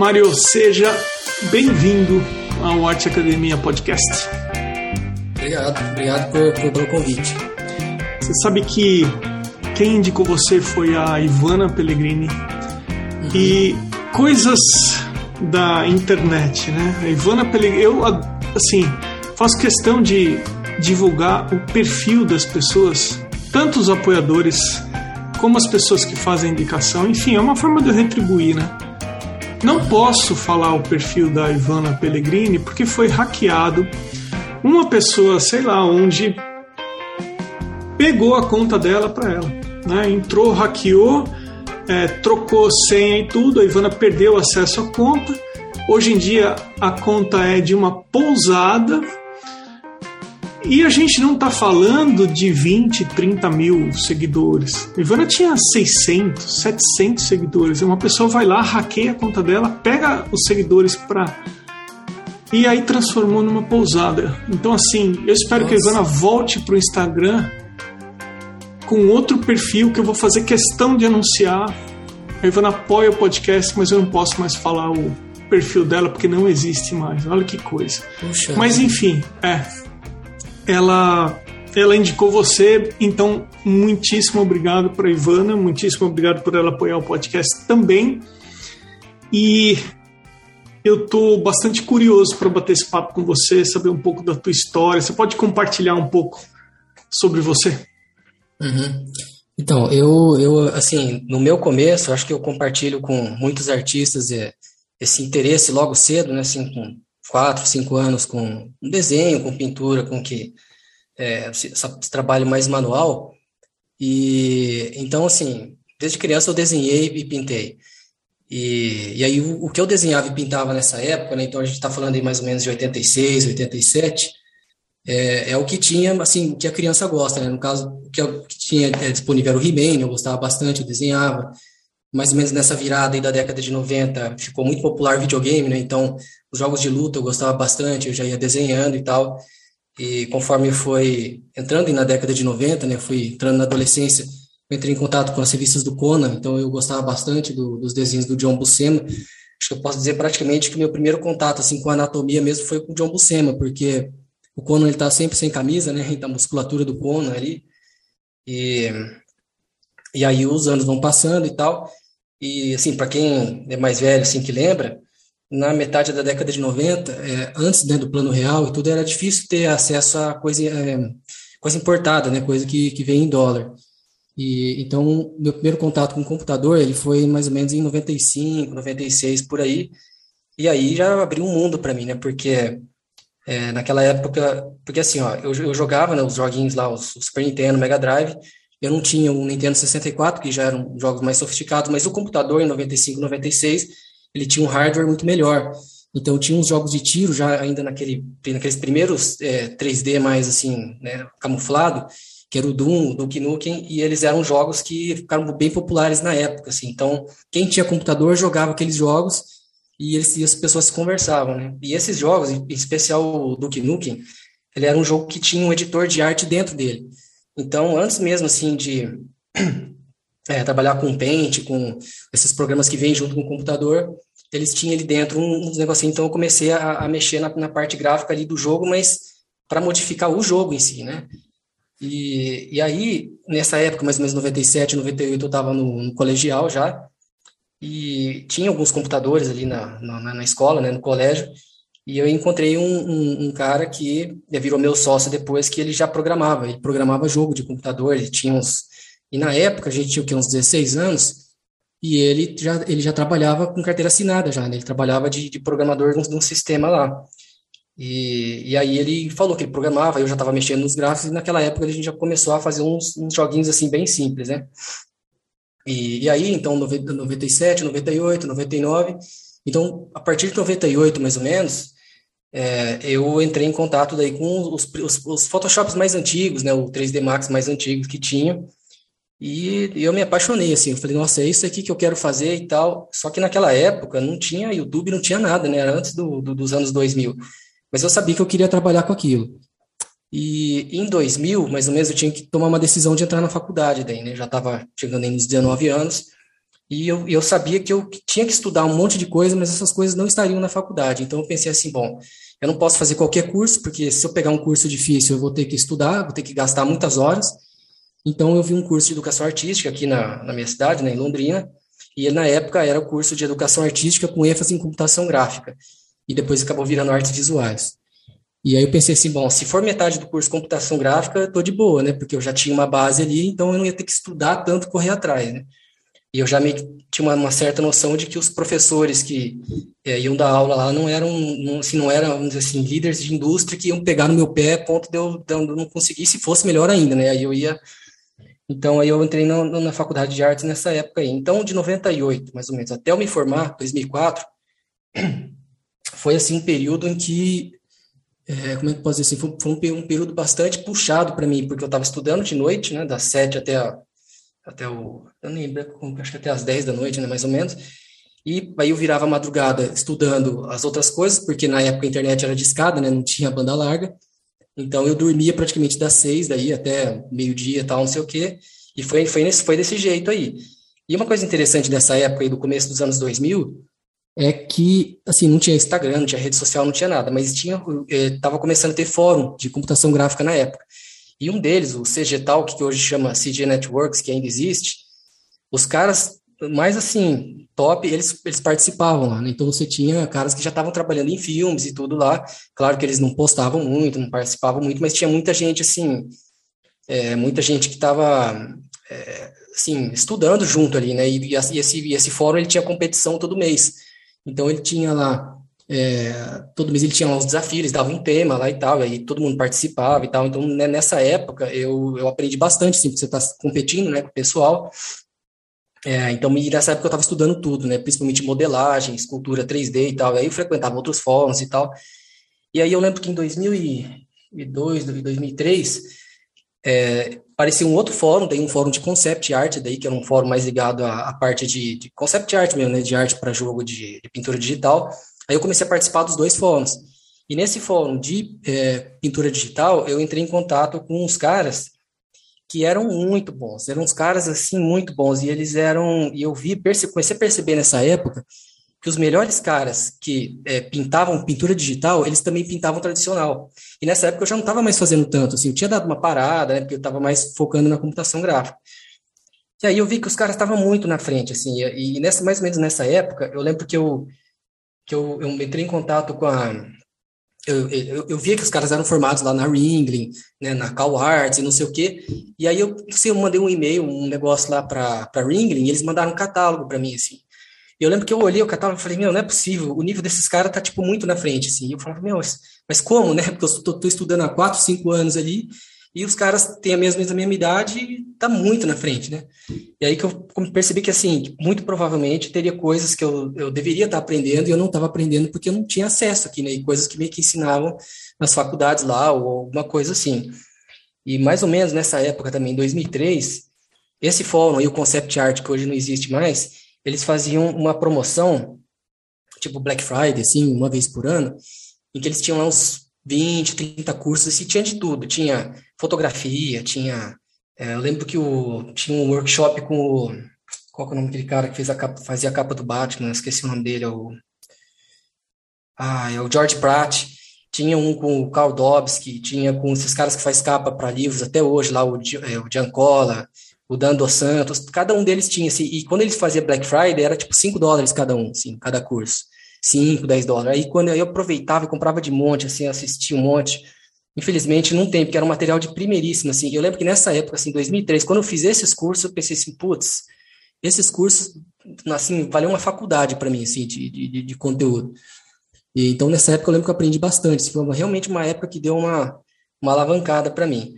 Mário, seja bem-vindo ao Arte Academia Podcast. Obrigado, obrigado por, por, pelo convite. Você sabe que quem indicou você foi a Ivana Pellegrini uhum. e coisas da internet, né? A Ivana Pellegrini, eu assim faço questão de divulgar o perfil das pessoas, tanto os apoiadores como as pessoas que fazem indicação. Enfim, é uma forma de eu retribuir, né? Não posso falar o perfil da Ivana Pellegrini porque foi hackeado. Uma pessoa, sei lá onde, pegou a conta dela para ela. Né? Entrou, hackeou, é, trocou senha e tudo. A Ivana perdeu acesso à conta. Hoje em dia a conta é de uma pousada e a gente não está falando de 20, 30 mil seguidores. A Ivana tinha 600, 700 seguidores. Uma pessoa vai lá, hackeia a conta dela, pega os seguidores para. E aí transformou numa pousada. Então, assim, eu espero Nossa. que a Ivana volte para o Instagram com outro perfil que eu vou fazer questão de anunciar. A Ivana apoia o podcast, mas eu não posso mais falar o perfil dela porque não existe mais. Olha que coisa. Puxa. Mas enfim, é ela ela indicou você, então muitíssimo obrigado para Ivana, muitíssimo obrigado por ela apoiar o podcast também. E eu estou bastante curioso para bater esse papo com você, saber um pouco da tua história. Você pode compartilhar um pouco sobre você? Uhum. Então, eu, eu, assim, no meu começo, acho que eu compartilho com muitos artistas esse interesse logo cedo, né, assim, com quatro, cinco anos com desenho, com pintura, com que é, esse, esse trabalho mais manual. E então, assim, desde criança eu desenhei e pintei. E, e aí o, o, que eu desenhava e pintava nessa época, né, então a gente está falando aí mais ou menos de 86, 87, é, é o que tinha, assim, o que a criança gosta, né? No caso, o que, eu, que tinha é, disponível era o He-Man, eu gostava bastante, eu desenhava. Mais ou menos nessa virada aí da década de 90, ficou muito popular videogame, né? Então, jogos de luta eu gostava bastante, eu já ia desenhando e tal. E conforme foi entrando na década de 90, né, fui entrando na adolescência, entrei em contato com as revistas do Conan, então eu gostava bastante do, dos desenhos do John Buscema. Acho que eu posso dizer praticamente que meu primeiro contato assim com a anatomia mesmo foi com o John Buscema, porque o Conan ele tá sempre sem camisa, né, da musculatura do Conan ali. E e aí os anos vão passando e tal. E assim, para quem é mais velho assim que lembra, na metade da década de 90, é, antes né, do plano real e tudo, era difícil ter acesso a coisa, é, coisa importada, né, coisa que, que vem em dólar. E, então, meu primeiro contato com o computador ele foi mais ou menos em 95, 96, por aí. E aí já abriu um mundo para mim, né, porque é, naquela época, porque assim, ó, eu, eu jogava né, os joguinhos lá, os, os Super Nintendo, Mega Drive, eu não tinha um Nintendo 64, que já eram jogos mais sofisticados, mas o computador em 95, 96 ele tinha um hardware muito melhor. Então tinha uns jogos de tiro já ainda naquele, naqueles primeiros é, 3D mais assim, né, camuflado, que era o Doom, o Duke Nukem, e eles eram jogos que ficaram bem populares na época, assim. Então, quem tinha computador jogava aqueles jogos e, eles, e as pessoas se conversavam, né? E esses jogos, em especial o Duke Nukem, ele era um jogo que tinha um editor de arte dentro dele. Então, antes mesmo, assim, de é, trabalhar com Paint, com esses programas que vêm junto com o computador, eles tinham ali dentro uns negocinhos, então eu comecei a, a mexer na, na, parte gráfica ali do jogo, mas para modificar o jogo em si, né? E, e aí, nessa época, mais ou menos 97, 98, eu estava no, no, colegial já, e tinha alguns computadores ali na, na, na escola, né, no colégio, e eu encontrei um, um, um, cara que virou meu sócio depois, que ele já programava, ele programava jogo de computador, ele tinha uns e na época, a gente tinha o quê, uns 16 anos, e ele já, ele já trabalhava com carteira assinada já, né? Ele trabalhava de, de programador de um, sistema lá. E, e aí ele falou que ele programava, eu já estava mexendo nos gráficos, e naquela época a gente já começou a fazer uns, uns joguinhos assim bem simples, né? E, e aí, então, 97, 98, 99, então, a partir de 98, mais ou menos, é, eu entrei em contato daí com os, os, os Photoshops mais antigos, né, o 3D Max mais antigos que tinha, e eu me apaixonei, assim, eu falei, nossa, é isso aqui que eu quero fazer e tal. Só que naquela época não tinha YouTube, não tinha nada, né? Era antes do, do, dos anos 2000. Mas eu sabia que eu queria trabalhar com aquilo. E em 2000, mais ou menos, eu tinha que tomar uma decisão de entrar na faculdade daí, né? Já estava chegando aí nos 19 anos. E eu, eu sabia que eu tinha que estudar um monte de coisa, mas essas coisas não estariam na faculdade. Então eu pensei assim, bom, eu não posso fazer qualquer curso, porque se eu pegar um curso difícil, eu vou ter que estudar, vou ter que gastar muitas horas. Então eu vi um curso de educação artística aqui na, na minha cidade, né, em Londrina, e na época era o curso de educação artística com ênfase em computação gráfica. E depois acabou virando artes visuais. E aí eu pensei assim, bom, se for metade do curso computação gráfica, tô de boa, né? Porque eu já tinha uma base ali, então eu não ia ter que estudar tanto correr atrás, né? E eu já meio tinha uma, uma, certa noção de que os professores que é, iam dar aula lá não eram, não, assim, não eram, vamos dizer assim, líderes de indústria que iam pegar no meu pé ponto de eu, de eu não conseguir, se fosse melhor ainda, né? Aí eu ia... Então, aí eu entrei na, na faculdade de artes nessa época aí. Então, de 98, mais ou menos, até eu me formar, 2004, foi, assim, um período em que é, como é que posso dizer assim, foi, foi um, um, período bastante puxado para mim, porque eu estava estudando de noite, né, das sete até, a, até o, eu nem lembro, acho que até as dez da noite, né, mais ou menos, e aí eu virava madrugada estudando as outras coisas, porque na época a internet era discada, né, não tinha banda larga, então eu dormia praticamente das seis daí até meio-dia tal, não sei o quê, e foi, foi, nesse, foi desse jeito aí. E uma coisa interessante dessa época aí, do começo dos anos 2000, é que, assim, não tinha Instagram, não tinha rede social, não tinha nada, mas tinha, estava é, começando a ter fórum de computação gráfica na época. E um deles, o CG Talk, que hoje chama CG Networks, que ainda existe, os caras mais, assim, top, eles, eles participavam lá, né? Então você tinha caras que já estavam trabalhando em filmes e tudo lá. Claro que eles não postavam muito, não participavam muito, mas tinha muita gente, assim, é, muita gente que estava, é, assim, estudando junto ali, né? E, e, esse, e esse fórum, ele tinha competição todo mês. Então ele tinha lá, é, todo mês ele tinha lá os desafios, eles davam um tema lá e tal, e aí todo mundo participava e tal. Então né, nessa época eu, eu aprendi bastante, assim, porque você está competindo né, com o pessoal. É, então, nessa época eu estava estudando tudo, né, principalmente modelagem, escultura 3D e tal. E aí eu frequentava outros fóruns e tal. E aí eu lembro que em 2002, 2003, é, apareceu um outro fórum, daí um fórum de concept art, daí que era um fórum mais ligado à, à parte de, de, concept art mesmo, né, de arte para jogo de, de, pintura digital. Aí eu comecei a participar dos dois fóruns. E nesse fórum de é, pintura digital, eu entrei em contato com uns caras que eram muito bons, eram uns caras assim muito bons e eles eram, e eu vi, perce, comecei a perceber nessa época que os melhores caras que é, pintavam pintura digital, eles também pintavam tradicional. E nessa época eu já não estava mais fazendo tanto, assim, eu tinha dado uma parada, né, porque eu estava mais focando na computação gráfica. E aí eu vi que os caras estavam muito na frente, assim, e, e nessa, mais ou menos nessa época, eu lembro que eu, que eu, eu entrei em contato com a... Eu, eu, eu via que os caras eram formados lá na Ringling, né, na Cal Arts e não sei o quê, e aí eu, assim, eu mandei um e-mail, um negócio lá para Ringling, e eles mandaram um catálogo para mim, assim, eu lembro que eu olhei o catálogo e falei, meu, não é possível, o nível desses caras tá, tipo, muito na frente, assim. E eu falava, meu, mas, mas como, né? Porque eu tô, tô, estudando há quatro, cinco anos ali, e os caras têm a mesma, a mesma idade e tá muito na frente, né? E aí que eu percebi que, assim, muito provavelmente teria coisas que eu, eu deveria estar tá aprendendo e eu não estava aprendendo porque eu não tinha acesso aqui, né? E coisas que meio que ensinavam nas faculdades lá ou alguma coisa assim. E mais ou menos nessa época também, em 2003, esse fórum aí, o Concept Art, que hoje não existe mais, eles faziam uma promoção, tipo Black Friday, assim, uma vez por ano, em que eles tinham lá uns 20, 30 cursos, e tinha de tudo. Tinha fotografia, tinha... É, eu lembro que o, tinha um workshop com o... Qual é o nome daquele cara que fez a capa, fazia a capa do Batman? Esqueci o nome dele, é o... Ah, é o George Pratt. Tinha um com o Carl Dobbs, que tinha com esses caras que faz capa para livros até hoje, lá o, é, o Giancola, o Dando Santos, cada um deles tinha, assim, e quando eles faziam Black Friday, era tipo 5 dólares cada um, assim, cada curso. 5, 10 dólares. Aí quando eu aproveitava e comprava de monte, assim, assistia um monte. Infelizmente não tem, porque era um material de primeiríssimo, assim. Eu lembro que nessa época, assim, 2003, quando eu fiz esses cursos, eu pensei assim, putz, esses cursos, assim, valeu uma faculdade para mim, assim, de, de, de conteúdo. E, então, nessa época, eu lembro que eu aprendi bastante. Assim, foi realmente uma época que deu uma, uma alavancada para mim.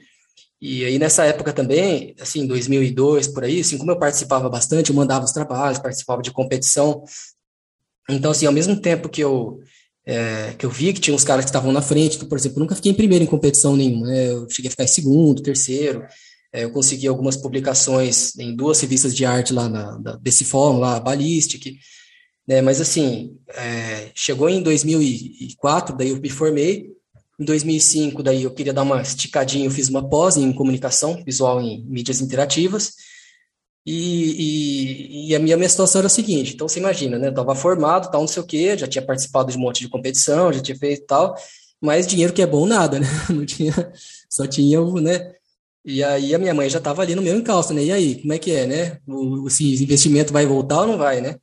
E aí nessa época também, assim, 2002 por aí, assim, como eu participava bastante, eu mandava os trabalhos, participava de competição. Então, assim, ao mesmo tempo que eu é, que eu vi que tinha uns caras que estavam na frente, então, por exemplo, nunca fiquei em primeiro em competição nenhuma, né? eu cheguei a ficar em segundo, terceiro, é, eu consegui algumas publicações em duas revistas de arte lá na, desse fórum, lá, Ballistic, né? mas assim, é, chegou em 2004, daí eu me formei, em 2005, daí eu queria dar uma esticadinha, eu fiz uma pós em comunicação visual em mídias interativas. E, e, e, a minha, situação era a seguinte, então você imagina, né, eu estava formado, tal, não sei o quê, já tinha participado de um monte de competição, já tinha feito tal, mas dinheiro que é bom nada, né, não tinha, só tinha o, né, e aí a minha mãe já estava ali no meu encalço, né, e aí, como é que é, né, o, se investimento vai voltar ou não vai, né,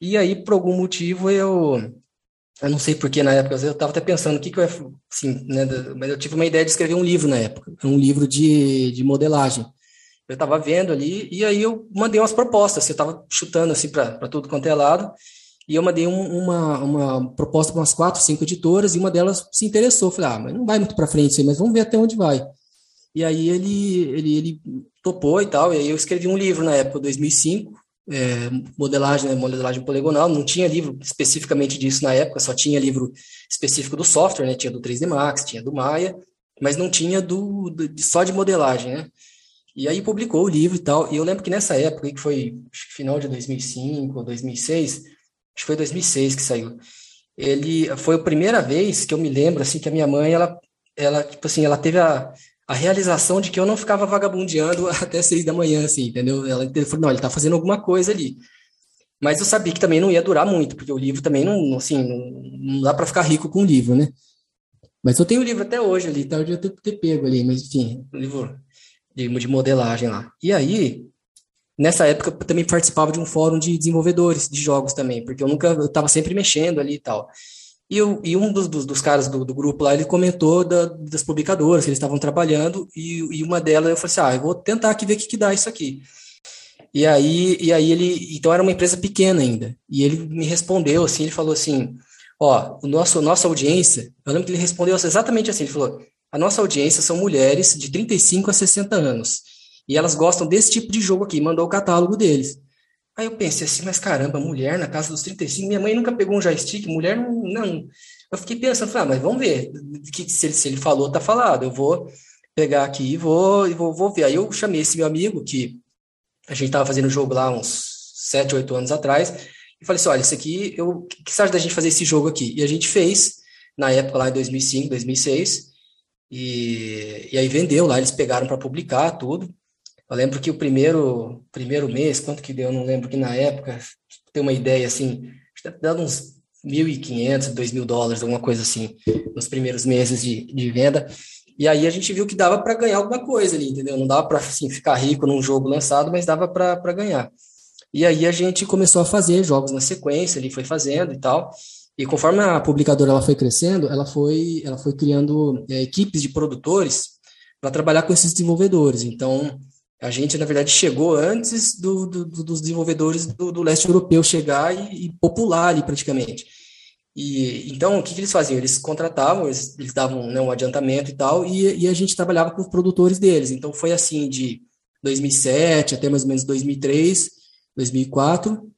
e aí, por algum motivo, eu, eu não sei porque na época, eu estava até pensando o que que eu assim, né, mas eu tive uma ideia de escrever um livro na época, um livro de, de modelagem, eu estava vendo ali, e aí eu mandei umas propostas, eu estava chutando assim para tudo quanto é lado, e eu mandei um, uma, uma proposta para umas quatro, cinco editoras, e uma delas se interessou. Falei, ah, mas não vai muito para frente isso aí, mas vamos ver até onde vai. E aí ele, ele, ele topou e tal, e aí eu escrevi um livro na época, 2005, é, modelagem, né, modelagem poligonal, não tinha livro especificamente disso na época, só tinha livro específico do software, né, tinha do 3D Max, tinha do Maya, mas não tinha do, do só de modelagem, né? E aí publicou o livro e tal. E eu lembro que nessa época, que foi final de 2005 ou 2006, acho que foi 2006 que saiu. Ele foi a primeira vez que eu me lembro assim que a minha mãe ela ela tipo assim, ela teve a, a realização de que eu não ficava vagabundeando até seis da manhã, assim, entendeu? Ela falou, não, ele tá fazendo alguma coisa ali. Mas eu sabia que também não ia durar muito, porque o livro também não, assim, não, não dá para ficar rico com o livro, né? Mas eu tenho o livro até hoje ali, tá? Eu já ter, ter pego ali, mas enfim, o livro de, de modelagem lá. E aí, nessa época, eu também participava de um fórum de desenvolvedores de jogos também, porque eu nunca, eu estava sempre mexendo ali e tal. E, eu, e um dos, dos, dos caras do, do, grupo lá, ele comentou da, das publicadoras que eles estavam trabalhando, e, e, uma delas eu falei assim, ah, eu vou tentar aqui ver o que, que dá isso aqui. E aí, e aí ele, então era uma empresa pequena ainda, e ele me respondeu assim, ele falou assim, ó, o nosso, nossa audiência, eu lembro que ele respondeu exatamente assim, ele falou, a nossa audiência são mulheres de 35 a 60 anos. E elas gostam desse tipo de jogo aqui, mandou o catálogo deles. Aí eu pensei assim, mas caramba, mulher na casa dos 35, minha mãe nunca pegou um joystick, mulher não. não. Eu fiquei pensando, falei, ah, mas vamos ver. Que, se, ele, se ele falou, tá falado. Eu vou pegar aqui e vou, e vou, vou ver. Aí eu chamei esse meu amigo, que a gente tava fazendo o jogo lá uns 7, 8 anos atrás, e falei assim: olha, isso aqui, eu, que você acha da gente fazer esse jogo aqui? E a gente fez, na época lá em 2005, 2006. E, e aí vendeu lá, eles pegaram para publicar tudo. Eu lembro que o primeiro, primeiro mês, quanto que deu, eu não lembro que na época, ter uma ideia assim, dando uns 1.500, 2.000 dólares, alguma coisa assim, nos primeiros meses de, de venda. E aí a gente viu que dava para ganhar alguma coisa ali, entendeu? Não dava para assim, ficar rico num jogo lançado, mas dava para ganhar. E aí a gente começou a fazer jogos na sequência, ele foi fazendo e tal. E conforme a publicadora ela foi crescendo, ela foi, ela foi criando é, equipes de produtores para trabalhar com esses desenvolvedores. Então, a gente, na verdade, chegou antes do, do, dos desenvolvedores do, do, leste europeu chegar e, e, popular ali praticamente. E então, o que, que eles faziam? Eles contratavam, eles, eles davam né, um adiantamento e tal, e, e, a gente trabalhava com os produtores deles. Então, foi assim de 2007 até mais ou menos 2003, 2004,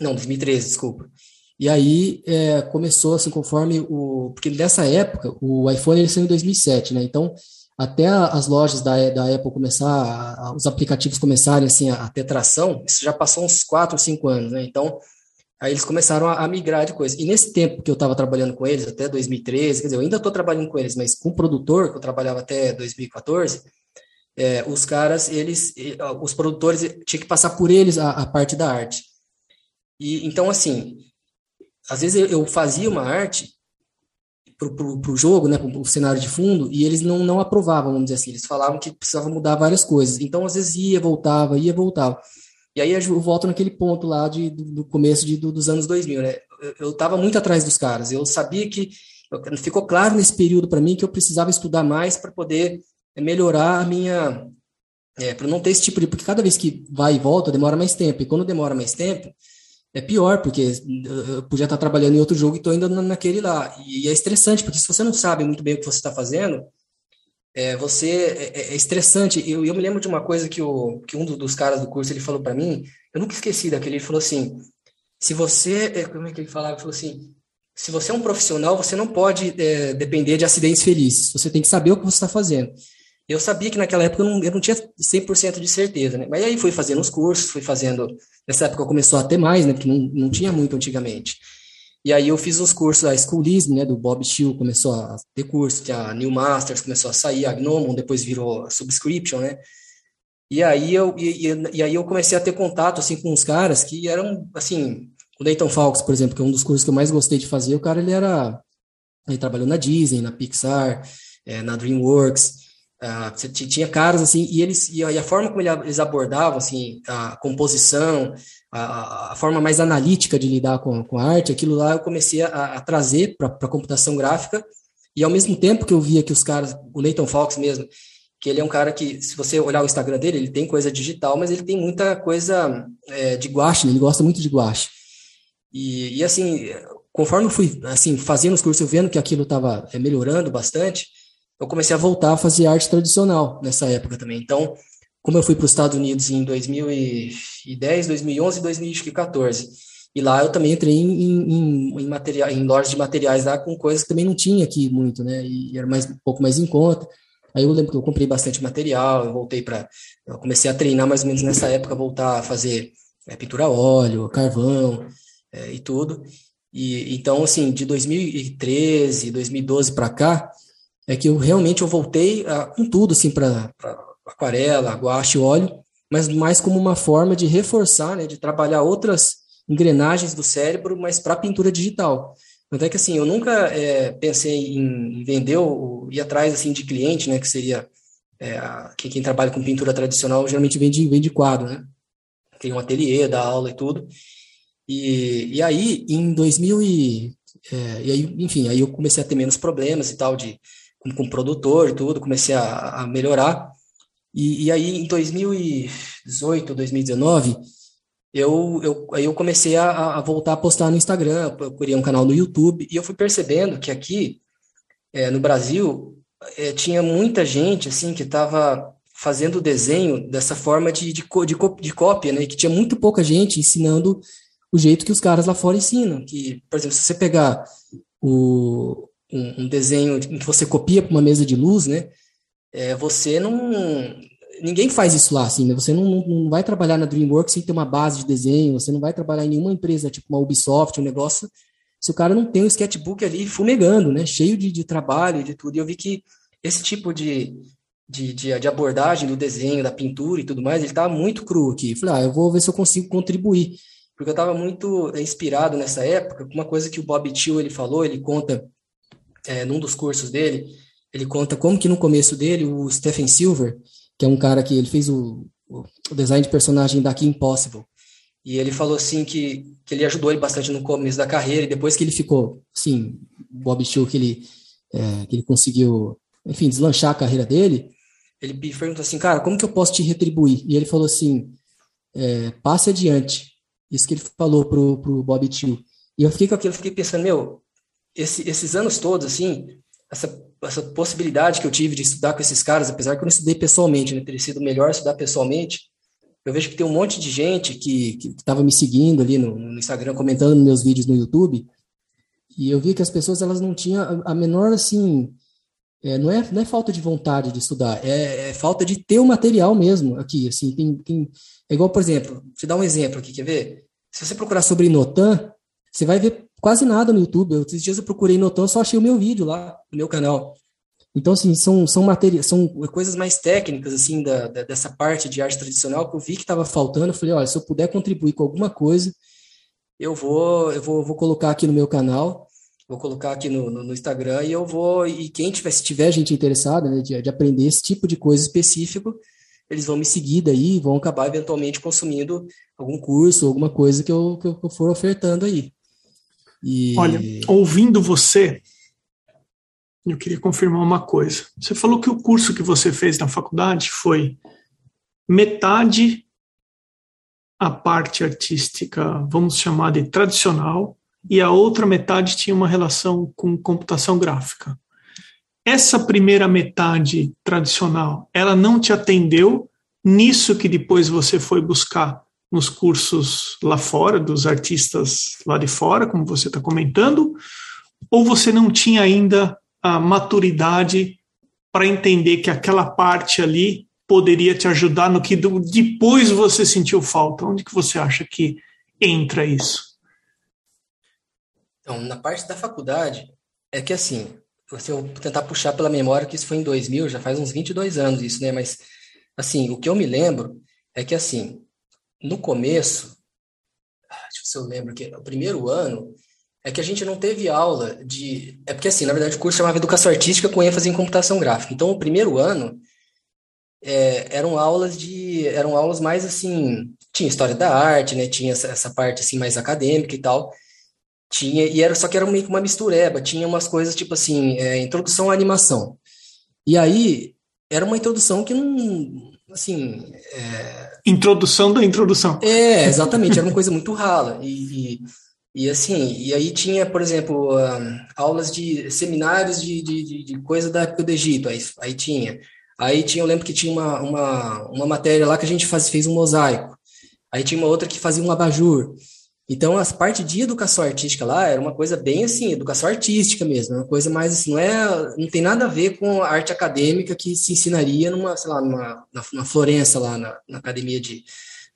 não, 2013, desculpa. E aí é, começou assim, conforme o. Porque nessa época, o iPhone ele saiu em 2007, né? Então, até as lojas da, da Apple começar, os aplicativos começarem assim, a, ter tração, isso já passou uns 4 ou 5 anos, né? Então, aí eles começaram a, a migrar de coisa. E nesse tempo que eu estava trabalhando com eles, até 2013, quer dizer, eu ainda estou trabalhando com eles, mas com o produtor, que eu trabalhava até 2014, é, os caras, eles, os produtores, tinha que passar por eles a, a parte da arte. E então, assim, às vezes eu fazia uma arte para o jogo, né, para o cenário de fundo, e eles não, não aprovavam, vamos dizer assim, eles falavam que precisava mudar várias coisas. Então, às vezes ia, voltava, ia, voltava. E aí eu volto naquele ponto lá de, do, do começo de, do, dos anos 2000, né? Eu estava muito atrás dos caras, eu sabia que ficou claro nesse período para mim que eu precisava estudar mais para poder melhorar a minha. É, para não ter esse tipo de. Porque cada vez que vai e volta demora mais tempo, e quando demora mais tempo, é pior, porque eu podia estar trabalhando em outro jogo e estou ainda naquele lá. E é estressante, porque se você não sabe muito bem o que você está fazendo, é, você é, é, é, estressante. Eu, eu me lembro de uma coisa que, o, que um dos caras do curso ele falou para mim, eu nunca esqueci daquele, ele falou assim, se você, é, como é que ele falava? Ele falou assim, se você é um profissional, você não pode é, depender de acidentes felizes, você tem que saber o que você está fazendo. Eu sabia que naquela época eu não, eu não tinha 100% de certeza, né? Mas aí fui fazendo os cursos, fui fazendo. Nessa época começou a ter mais, né? Porque não, não tinha muito antigamente. E aí eu fiz os cursos, a Schoolism, né? Do Bob Steele começou a ter curso, a New Masters começou a sair, a Gnomon depois virou Subscription, né? E aí eu, e, e, aí eu comecei a ter contato, assim, com uns caras que eram, assim, o Leighton Fawkes, por exemplo, que é um dos cursos que eu mais gostei de fazer, o cara, ele era, ele trabalhou na Disney, na Pixar, é, na DreamWorks, uh, tinha caras, assim, e eles, e a, forma como eles abordavam, assim, a composição, a, a forma mais analítica de lidar com, com a arte, aquilo lá eu comecei a, a trazer para a computação gráfica, e ao mesmo tempo que eu via que os caras, o Leighton Fawkes mesmo, que ele é um cara que, se você olhar o Instagram dele, ele tem coisa digital, mas ele tem muita coisa é, de guache, né? ele gosta muito de guache. E, e, assim, conforme eu fui assim, fazendo os cursos, eu vendo que aquilo estava é, melhorando bastante, eu comecei a voltar a fazer arte tradicional nessa época também. Então, como eu fui para os Estados Unidos em 2010, 2011 e 2014, e lá eu também entrei em, em, em, material, em lojas de materiais lá com coisas que também não tinha aqui muito, né? E era mais, um pouco mais em conta. Aí eu lembro que eu comprei bastante material, eu voltei para. Eu comecei a treinar mais ou menos nessa época, voltar a fazer é, pintura a óleo, carvão é, e tudo. E então, assim, de 2013, 2012 para cá, é que eu realmente eu voltei a, com tudo, assim, para aquarela, guache, óleo, mas mais como uma forma de reforçar, né, de trabalhar outras engrenagens do cérebro, mas para pintura digital. Tanto é que, assim, eu nunca é, pensei em vender ou ir atrás, assim, de cliente, né, que seria é, quem, quem, trabalha com pintura tradicional geralmente vende, vende quadro, né? Tem um ateliê, dá aula e tudo. E, e aí, em 2000 e, é, e aí, enfim, aí eu comecei a ter menos problemas e tal de com, produtor e tudo, comecei a, a melhorar. E, e, aí, em 2018, 2019, eu, eu, aí eu comecei a, a, voltar a postar no Instagram, eu criei um canal no YouTube, e eu fui percebendo que aqui, é, no Brasil, é, tinha muita gente, assim, que estava fazendo desenho dessa forma de, de, de, de cópia, né, que tinha muito pouca gente ensinando o jeito que os caras lá fora ensinam, que, por exemplo, se você pegar o, um, um desenho que você copia para uma mesa de luz, né, é, você não ninguém faz isso lá, assim, né? Você não, não vai trabalhar na DreamWorks sem ter uma base de desenho, você não vai trabalhar em nenhuma empresa, tipo uma Ubisoft, um negócio, se o cara não tem um sketchbook ali fumegando, né? Cheio de, de trabalho de tudo. E eu vi que esse tipo de, de, de, de, abordagem do desenho, da pintura e tudo mais, ele tá muito cru aqui. Eu falei, ah, eu vou ver se eu consigo contribuir. Porque eu estava muito inspirado nessa época, uma coisa que o Bob Thiel, ele falou, ele conta é, num dos cursos dele, ele conta como que no começo dele, o Stephen Silver, que é um cara que ele fez o, o design de personagem da Kim Possible. E ele falou assim que, que ele ajudou ele bastante no começo da carreira e depois que ele ficou, assim, Bob Chu, que ele, é, que ele conseguiu, enfim, deslanchar a carreira dele, ele me perguntou assim, cara, como que eu posso te retribuir? E ele falou assim, é, passe adiante. Isso que ele falou pro, pro Bob Chu. E eu fiquei com aquilo, fiquei pensando, meu, esse, esses anos todos, assim, essa essa possibilidade que eu tive de estudar com esses caras, apesar que eu não estudei pessoalmente, né, teria sido melhor estudar pessoalmente, eu vejo que tem um monte de gente que estava me seguindo ali no, no, Instagram, comentando meus vídeos no YouTube, e eu vi que as pessoas elas não tinham a, menor, assim, é, não, é, não é falta de vontade de estudar, é, é, falta de ter o material mesmo aqui, assim, tem, tem, é igual, por exemplo, te dar um exemplo aqui, quer ver? Se você procurar sobre Notan, você vai ver quase nada no YouTube. Eu, esses dias eu procurei Notan, só achei o meu vídeo lá no meu canal. Então, assim, são, são matérias, são coisas mais técnicas, assim, da, da, dessa parte de arte tradicional que eu vi que estava faltando. Eu falei, olha, se eu puder contribuir com alguma coisa, eu vou, eu vou, vou colocar aqui no meu canal, vou colocar aqui no, no, no Instagram e eu vou, e quem tiver, se tiver gente interessada, né, de, de aprender esse tipo de coisa específico, eles vão me seguir daí, vão acabar eventualmente consumindo algum curso, alguma coisa que eu, que eu for ofertando aí. E... Olha, ouvindo você, eu queria confirmar uma coisa. Você falou que o curso que você fez na faculdade foi metade a parte artística, vamos chamar de tradicional, e a outra metade tinha uma relação com computação gráfica. Essa primeira metade tradicional, ela não te atendeu nisso que depois você foi buscar nos cursos lá fora, dos artistas lá de fora, como você está comentando, ou você não tinha ainda a maturidade para entender que aquela parte ali poderia te ajudar no que depois você sentiu falta? Onde que você acha que entra isso? Então, na parte da faculdade, é que assim, se eu tentar puxar pela memória que isso foi em 2000, já faz uns 22 anos isso, né? Mas assim, o que eu me lembro é que, assim, no começo, ah, deixa se eu lembro que no primeiro ano, é que a gente não teve aula de. É porque, assim, na verdade, o curso chamava Educação Artística com ênfase em computação gráfica. Então, o primeiro ano é, eram aulas de. eram aulas mais assim. Tinha história da arte, né? Tinha essa, essa parte assim mais acadêmica e tal. Tinha, e era só que era meio que uma mistureba, tinha umas coisas tipo assim, é, introdução à animação. E aí era uma introdução que não. Assim. É... Introdução da introdução. É, exatamente, era uma coisa muito rala. E, e e assim, e aí tinha, por exemplo, um, aulas de seminários de, de, de, coisa da época do Egito, aí, aí tinha. Aí tinha, eu lembro que tinha uma, uma, uma matéria lá que a gente faz, fez um mosaico. Aí tinha uma outra que fazia um abajur. Então, as partes de educação artística lá era uma coisa bem assim, educação artística mesmo, uma coisa mais assim, não é, não tem nada a ver com a arte acadêmica que se ensinaria numa, sei lá, numa, na, na Florença lá, na, na academia de,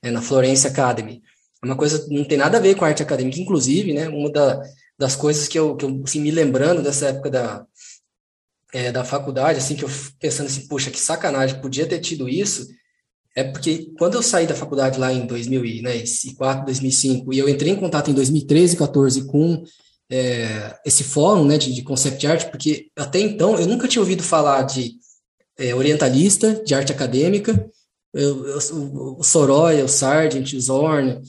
é, na Florence Academy. É uma coisa não tem nada a ver com arte acadêmica, inclusive, né? Uma da, das coisas que eu, que eu assim, me lembrando dessa época da, é, da faculdade, assim, que eu pensando assim, puxa, que sacanagem, podia ter tido isso, é porque quando eu saí da faculdade lá em 2004, 2005, e eu entrei em contato em 2013, 14 com é, esse fórum, né, de, de concept art, porque até então eu nunca tinha ouvido falar de é, orientalista, de arte acadêmica, eu, eu, o, Soroya, o Sargent, o Zorn,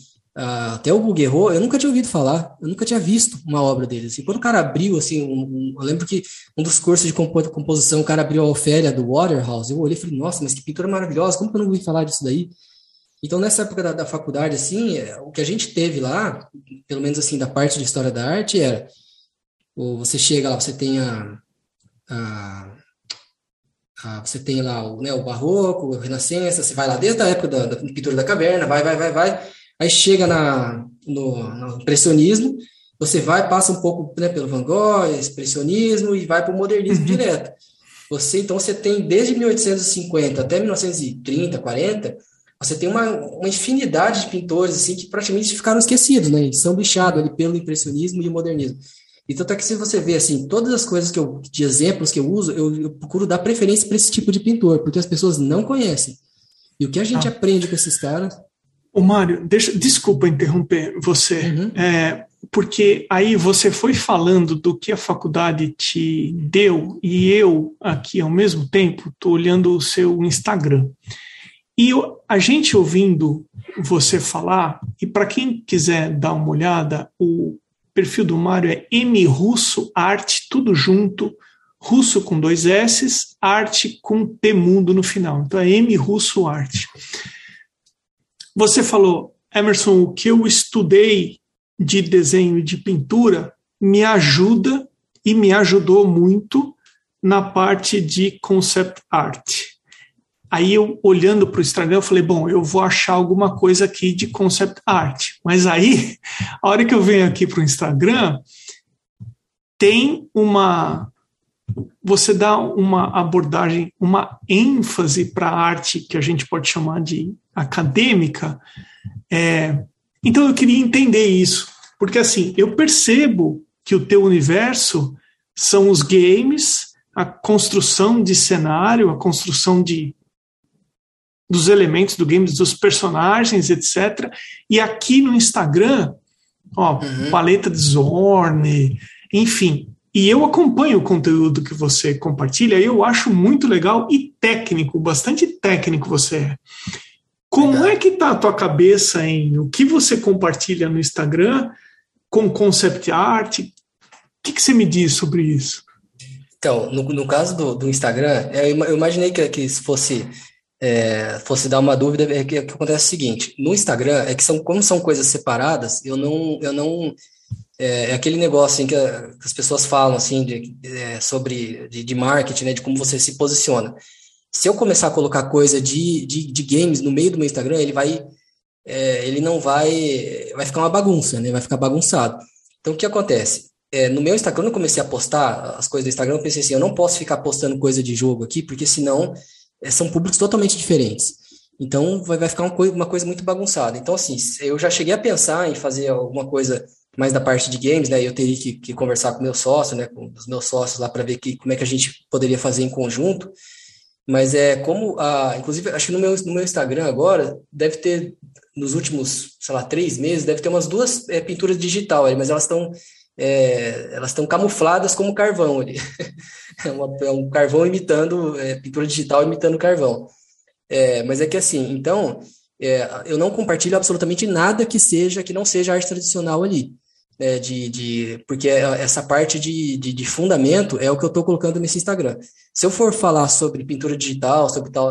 até o Guerreau, eu nunca tinha ouvido falar, eu nunca tinha visto uma obra dele. Assim, quando o cara abriu, assim, um, um, eu lembro que um dos cursos de composição, o cara abriu a Ofélia do Waterhouse, eu olhei e falei, nossa, mas que pintura maravilhosa, como que eu não ouvi falar disso daí? Então, nessa época da, da faculdade, assim, é, o que a gente teve lá, pelo menos assim, da parte de história da arte, era, você chega lá, você tem a, a, a você tem lá o, né, o barroco, a renascença, você vai lá desde a época da, da pintura da caverna, vai, vai, vai, vai, Aí chega na, no, no impressionismo, você vai, passa um pouco né, pelo Van Gogh, expressionismo e vai para o modernismo uhum. direto. Você então você tem desde 1850 até 1930, 40, você tem uma, uma infinidade de pintores assim que praticamente ficaram esquecidos, né? São bichados ali pelo impressionismo e o modernismo. Então, até que se você vê assim, todas as coisas que eu de exemplos que eu uso, eu, eu procuro dar preferência para esse tipo de pintor, porque as pessoas não conhecem. E o que a gente ah. aprende com esses caras Ô Mário, deixa, desculpa interromper você, uhum. é, porque aí você foi falando do que a faculdade te deu e eu aqui ao mesmo tempo estou olhando o seu Instagram. E eu, a gente ouvindo você falar, e para quem quiser dar uma olhada, o perfil do Mário é M Russo Arte, tudo junto, russo com dois S, arte com T mundo no final. Então é M Russo Arte. Você falou, Emerson, o que eu estudei de desenho e de pintura me ajuda e me ajudou muito na parte de concept art. Aí eu, olhando para o Instagram, eu falei, bom, eu vou achar alguma coisa aqui de concept art. Mas aí, a hora que eu venho aqui para o Instagram, tem uma. Você dá uma abordagem, uma ênfase para a arte que a gente pode chamar de acadêmica. É, então eu queria entender isso, porque assim, eu percebo que o teu universo são os games, a construção de cenário, a construção de dos elementos do game, dos personagens, etc. E aqui no Instagram, ó, uhum. paleta de Zorn, enfim. E eu acompanho o conteúdo que você compartilha eu acho muito legal e técnico, bastante técnico você é. Como é que está a tua cabeça em o que você compartilha no Instagram com concept art? O que, que você me diz sobre isso? Então, no, no caso do, do Instagram, eu, imaginei que, que isso fosse, é, fosse dar uma dúvida, é que, que, acontece o seguinte, no Instagram, é que são, como são coisas separadas, eu não, eu não é, é aquele negócio assim, que, as pessoas falam assim, de, é, sobre de, de marketing, né, de como você se posiciona se eu começar a colocar coisa de, de, de games no meio do meu Instagram, ele vai. É, ele não vai. Vai ficar uma bagunça, né? Vai ficar bagunçado. Então, o que acontece? É, no meu Instagram, quando eu comecei a postar as coisas do Instagram, eu pensei assim: eu não posso ficar postando coisa de jogo aqui, porque senão é, são públicos totalmente diferentes. Então, vai, vai ficar uma coisa, uma coisa muito bagunçada. Então, assim, eu já cheguei a pensar em fazer alguma coisa mais da parte de games, né? Eu teria que, que conversar com meu sócio, né? Com os meus sócios lá para ver que, como é que a gente poderia fazer em conjunto. Mas é como, a, inclusive, acho que no meu, no meu Instagram agora, deve ter, nos últimos, sei lá, três meses, deve ter umas duas é, pinturas digital aí, mas elas estão é, elas estão camufladas como carvão ali. é, uma, é, um carvão imitando, é, pintura digital imitando carvão. É, mas é que assim, então, é, eu não compartilho absolutamente nada que seja, que não seja arte tradicional ali. É, de, de, porque essa parte de, de, de, fundamento é o que eu estou colocando nesse Instagram. Se eu for falar sobre pintura digital, sobre tal,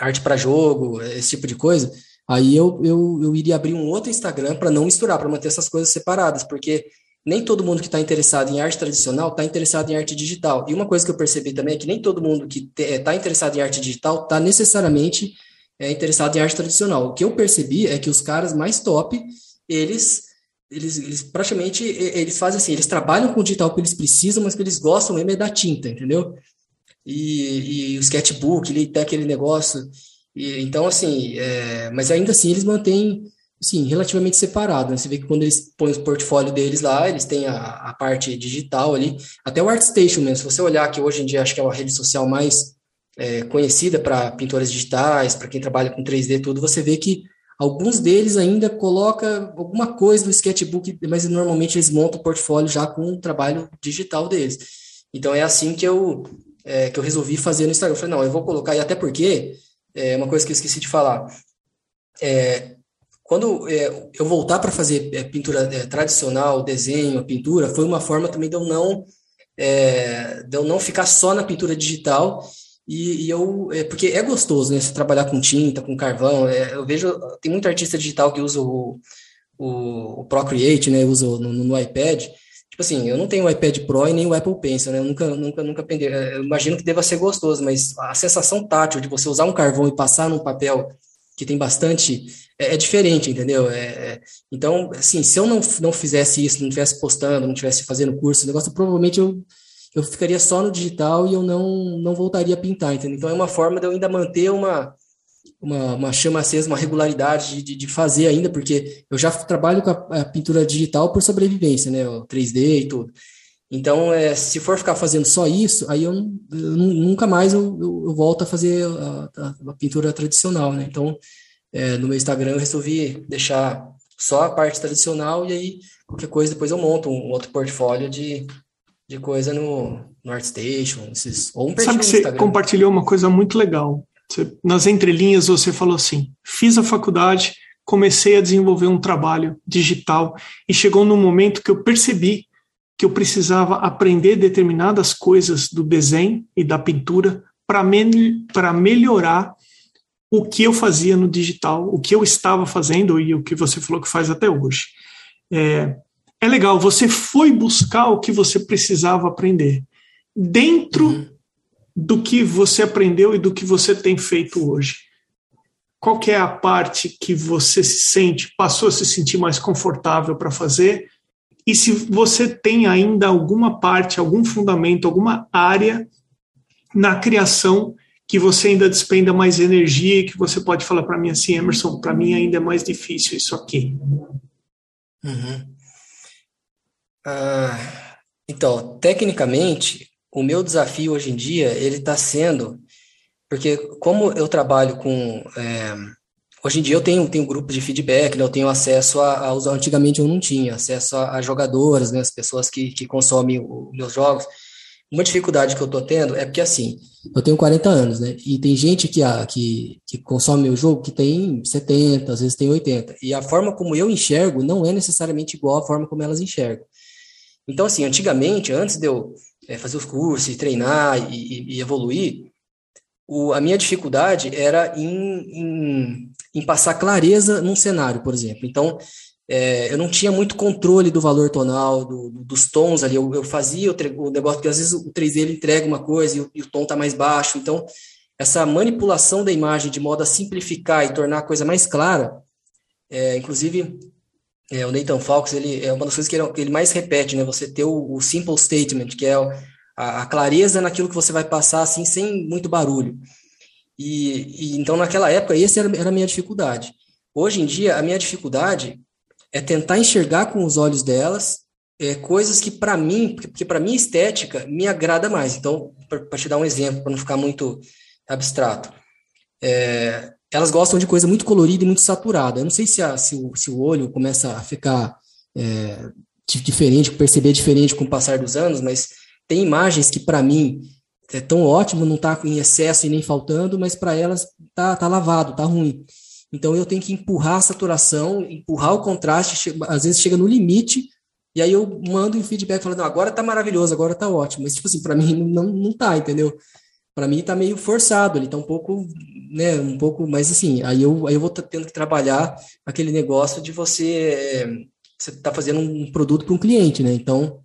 arte para jogo, esse tipo de coisa, Aí eu, eu, eu iria abrir um outro Instagram para não misturar, para manter essas coisas separadas, porque nem todo mundo que está interessado em arte tradicional está interessado em arte digital. E uma coisa que eu percebi também é que nem todo mundo que está eh, interessado em arte digital está necessariamente é, interessado em arte tradicional. O que eu percebi é que os caras mais top, eles, eles, eles praticamente eles fazem assim, eles trabalham com o digital que eles precisam, mas que eles gostam mesmo é da tinta, entendeu? E, e o sketchbook, ele tem aquele negócio e, então, assim, é, mas ainda assim eles mantêm, assim, relativamente separado, né? Você vê que quando eles põem o portfólio deles lá, eles têm a, a parte digital ali, até o ArtStation mesmo, se você olhar que hoje em dia acho que é uma rede social mais é, conhecida para pintores digitais, para quem trabalha com 3D tudo, você vê que alguns deles ainda coloca alguma coisa no sketchbook, mas normalmente eles montam o portfólio já com o trabalho digital deles. Então é assim que eu é, que eu resolvi fazer no Instagram. Eu falei, não, eu vou colocar, e até porque é uma coisa que eu esqueci de falar. É, quando é, eu voltar para fazer é, pintura é, tradicional, desenho, pintura, foi uma forma também de eu não, é, de eu não ficar só na pintura digital. E, e eu, é, porque é gostoso, né? Você trabalhar com tinta, com carvão. eu vejo, tem muito artista digital que usa o, o, o Procreate, né? Usa no, no iPad. Tipo assim, eu não tenho o iPad Pro e nem o Apple Pencil, né? Eu nunca, nunca, nunca aprendi. Eu imagino que deva ser gostoso, mas a sensação tátil de você usar um carvão e passar num papel que tem bastante é, é diferente, entendeu? É, é, então, assim, se eu não, não fizesse isso, não estivesse postando, não estivesse fazendo curso, o negócio, provavelmente eu, eu ficaria só no digital e eu não, não voltaria a pintar, entendeu? Então, é uma forma de eu ainda manter uma, uma, uma chama acesa, uma regularidade de, de, fazer ainda, porque eu já trabalho com a, a, pintura digital por sobrevivência, né? O 3D e tudo. Então, é, se for ficar fazendo só isso, aí eu, eu nunca mais eu, eu, eu, volto a fazer a, a, a pintura tradicional, né? Então, é, no meu Instagram eu resolvi deixar só a parte tradicional e aí qualquer coisa depois eu monto um outro portfólio de, de coisa no, no ArtStation, esses, ou um Sabe que você compartilhou uma coisa muito legal você, nas entrelinhas você falou assim: fiz a faculdade, comecei a desenvolver um trabalho digital e chegou no momento que eu percebi que eu precisava aprender determinadas coisas do desenho e da pintura para me, melhorar o que eu fazia no digital, o que eu estava fazendo e o que você falou que faz até hoje. É, é legal, você foi buscar o que você precisava aprender. Dentro uhum do que você aprendeu e do que você tem feito hoje. Qual é a parte que você se sente, passou a se sentir mais confortável para fazer? E se você tem ainda alguma parte, algum fundamento, alguma área na criação que você ainda despenda mais energia e que você pode falar para mim assim, Emerson, para mim ainda é mais difícil isso aqui. Uhum. Ah, então, tecnicamente, o meu desafio hoje em dia, ele está sendo, porque como eu trabalho com, é, hoje em dia eu tenho, tenho grupo de feedback, né, eu tenho acesso a, a, antigamente eu não tinha, acesso a, a né, as pessoas que, que consomem os meus jogos, uma dificuldade que eu estou tendo é porque, assim, eu tenho 40 anos, né? E tem gente que, a, que, que consome meu jogo que tem 70, às vezes tem 80. E a forma como eu enxergo não é necessariamente igual à forma como elas enxergam. Então, assim, antigamente, antes de eu é, fazer os cursos, e treinar e, e evoluir, o, a minha dificuldade era em, em, em, passar clareza num cenário, por exemplo. Então, é, eu não tinha muito controle do valor tonal, do, dos tons ali. Eu, eu fazia o, o, negócio, porque às vezes o 3D ele entrega uma coisa e o, e o tom está mais baixo. Então, essa manipulação da imagem de modo a simplificar e tornar a coisa mais clara, é, inclusive é, o Nathan Fawkes, ele é uma das coisas que ele, que ele mais repete, né? Você ter o, o simple statement, que é a, a, clareza naquilo que você vai passar, assim, sem muito barulho. E, e então, naquela época, essa era, era a minha dificuldade. Hoje em dia, a minha dificuldade é tentar enxergar com os olhos delas é, coisas que para mim, porque para mim estética me agrada mais. Então, para te dar um exemplo, para não ficar muito abstrato, é, elas gostam de coisa muito colorida e muito saturada. Eu não sei se, a, se, o, se o olho começa a ficar é, diferente, perceber diferente com o passar dos anos, mas tem imagens que para mim é tão ótimo, não está em excesso e nem faltando, mas para elas tá, tá lavado, tá ruim. Então eu tenho que empurrar a saturação, empurrar o contraste, às vezes chega no limite, e aí eu mando um feedback falando, agora tá maravilhoso, agora tá ótimo. Mas, tipo assim, para mim não, não tá, entendeu? Para mim tá meio forçado, ele tá um pouco, né, um pouco, mas assim, aí eu, aí eu vou tendo que trabalhar aquele negócio de você, você tá fazendo um produto para um cliente, né? Então,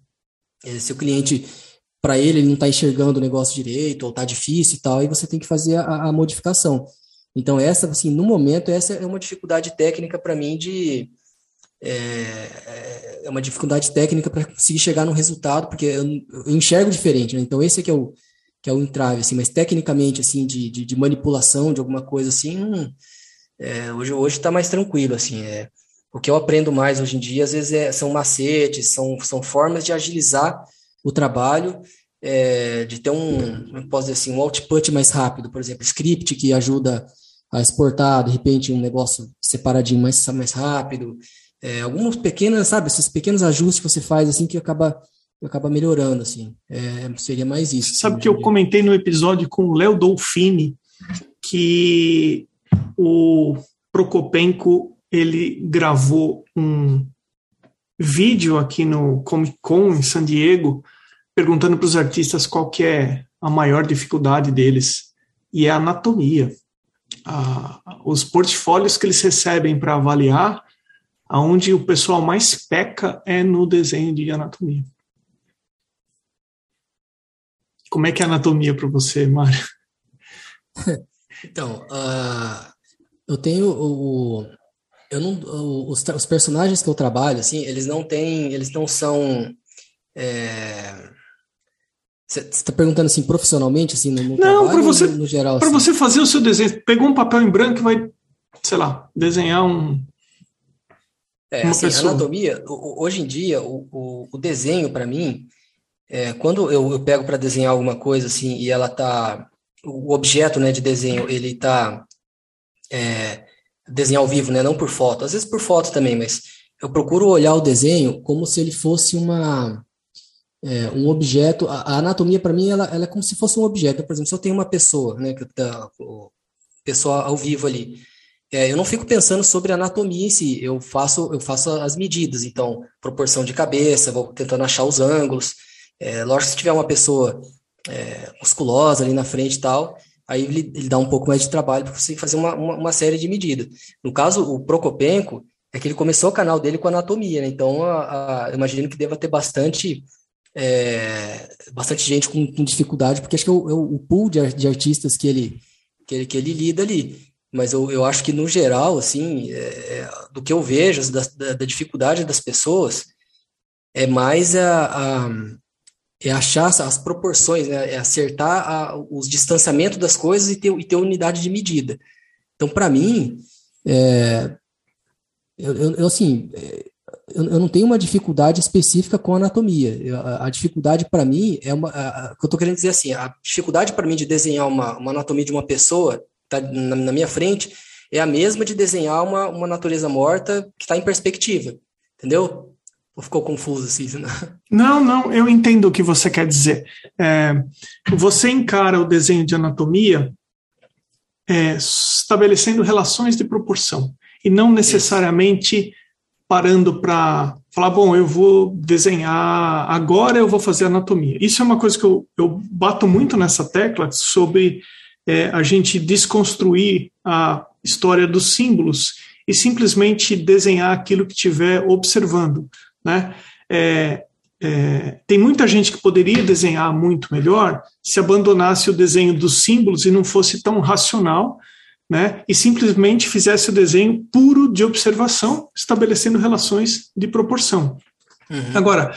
eh, se o cliente para ele ele não está enxergando o negócio direito ou está difícil e tal, aí você tem que fazer a, a, modificação. Então essa, assim, no momento essa é uma dificuldade técnica para mim de é, é, uma dificuldade técnica para conseguir chegar no resultado, porque eu, eu enxergo diferente, né? Então esse é que é o que é o entrave, assim, mas tecnicamente assim de, de, de manipulação de alguma coisa assim, hum, é, hoje hoje está mais tranquilo, assim, é. O que eu aprendo mais hoje em dia às vezes é, são macetes, são são formas de agilizar o trabalho, é, de ter um, posso dizer assim, um output mais rápido, por exemplo, script que ajuda a exportar, de repente, um negócio separadinho mais, mais rápido, é, algumas pequenas, sabe, esses pequenos ajustes que você faz, assim, que acaba, acaba melhorando, assim, é, seria mais isso. Sabe assim, que eu comentei no episódio com o Léo Dolfini, que o Prokopenko, ele gravou um vídeo aqui no Comic Con em San Diego, perguntando para os artistas qual que é a maior dificuldade deles, e é a anatomia. os portfólios que eles recebem para avaliar, aonde o pessoal mais peca é no desenho de anatomia. Como é que é a anatomia para você, Mário? Então, uh, eu tenho o, eu não, os, os, personagens que eu trabalho, assim, eles não têm, eles não são. É, você está perguntando assim profissionalmente, assim, no, no não, para você, no, no geral? Para assim? você fazer o seu desenho, pegou um papel em branco e vai, sei lá, desenhar um. É, assim, anatomia, hoje em dia, o, o, o desenho, para mim, é, quando eu, eu pego para desenhar alguma coisa assim e ela tá. O objeto né, de desenho, ele tá. É, desenhar ao vivo, né? Não por foto. Às vezes por foto também, mas eu procuro olhar o desenho como se ele fosse uma é, um objeto. A, a anatomia para mim ela, ela, é como se fosse um objeto. Por exemplo, se eu tenho uma pessoa, né? Que tá, pessoa ao vivo ali. É, eu não fico pensando sobre anatomia em si. Eu faço eu faço as medidas. Então, proporção de cabeça, vou tentando achar os ângulos. É, lógico, se tiver uma pessoa é, musculosa ali na frente e tal, aí ele, ele, dá um pouco mais de trabalho para você fazer uma, uma, uma, série de medidas. No caso, o Prokopenko, é que ele começou o canal dele com anatomia, né? Então, a, a, eu imagino que deva ter bastante é, bastante gente com, com, dificuldade, porque acho que é o, é o pool de, de, artistas que ele, que ele, que ele lida ali. Mas eu, eu acho que, no geral, assim, é, é do que eu vejo, da, da, da, dificuldade das pessoas, é mais a, a é achar as proporções, né? é acertar a, os distanciamentos das coisas e ter, e ter unidade de medida. Então, para mim, é, eu, eu, assim, eu, eu, não tenho uma dificuldade específica com anatomia. Eu, a, a, dificuldade para mim é uma. A, que eu estou querendo dizer assim, a dificuldade para mim de desenhar uma, uma anatomia de uma pessoa tá na, na minha frente é a mesma de desenhar uma, uma natureza morta que está em perspectiva. Entendeu? Ou ficou confuso assim? Né? Não, não, eu entendo o que você quer dizer. É, você encara o desenho de anatomia é, estabelecendo relações de proporção e não necessariamente parando para falar, bom, eu vou desenhar, agora eu vou fazer anatomia. Isso é uma coisa que eu, eu bato muito nessa tecla sobre é, a gente desconstruir a história dos símbolos e simplesmente desenhar aquilo que estiver observando. Né? É, é, tem muita gente que poderia desenhar muito melhor se abandonasse o desenho dos símbolos e não fosse tão racional, né? E simplesmente fizesse o desenho puro de observação, estabelecendo relações de proporção. Uhum. Agora,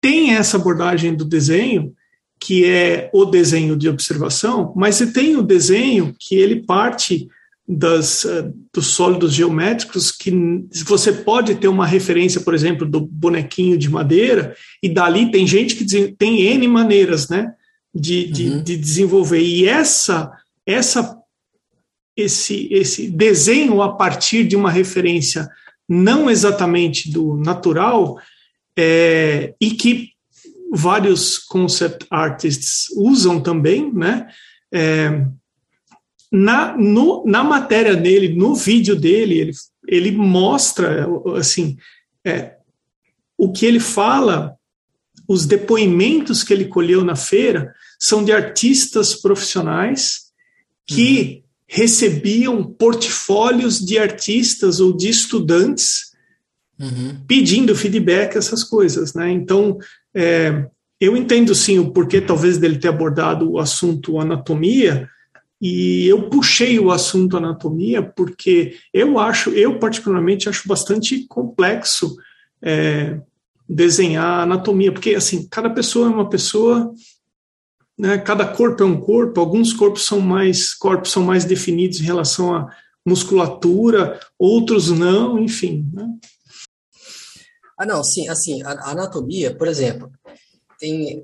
tem essa abordagem do desenho que é o desenho de observação, mas tem o desenho que ele parte das, uh, dos sólidos geométricos, que você pode ter uma referência, por exemplo, do bonequinho de madeira, e dali tem gente que tem N maneiras né, de, de, uhum. de desenvolver. E essa, essa, esse, esse desenho a partir de uma referência não exatamente do natural, é, e que vários concept artists usam também, né? É, na, no, na matéria dele, no vídeo dele, ele, ele mostra, assim, é, o que ele fala, os depoimentos que ele colheu na feira são de artistas profissionais que uhum. recebiam portfólios de artistas ou de estudantes uhum. pedindo feedback, essas coisas, né? Então, é, eu entendo sim o porquê talvez dele ter abordado o assunto anatomia, e eu puxei o assunto anatomia porque eu acho, eu particularmente acho bastante complexo é, desenhar anatomia, porque assim, cada pessoa é uma pessoa, né, cada corpo é um corpo, alguns corpos são mais corpos são mais definidos em relação à musculatura, outros não, enfim. Né? Ah, não, sim, assim, a anatomia, por exemplo, tem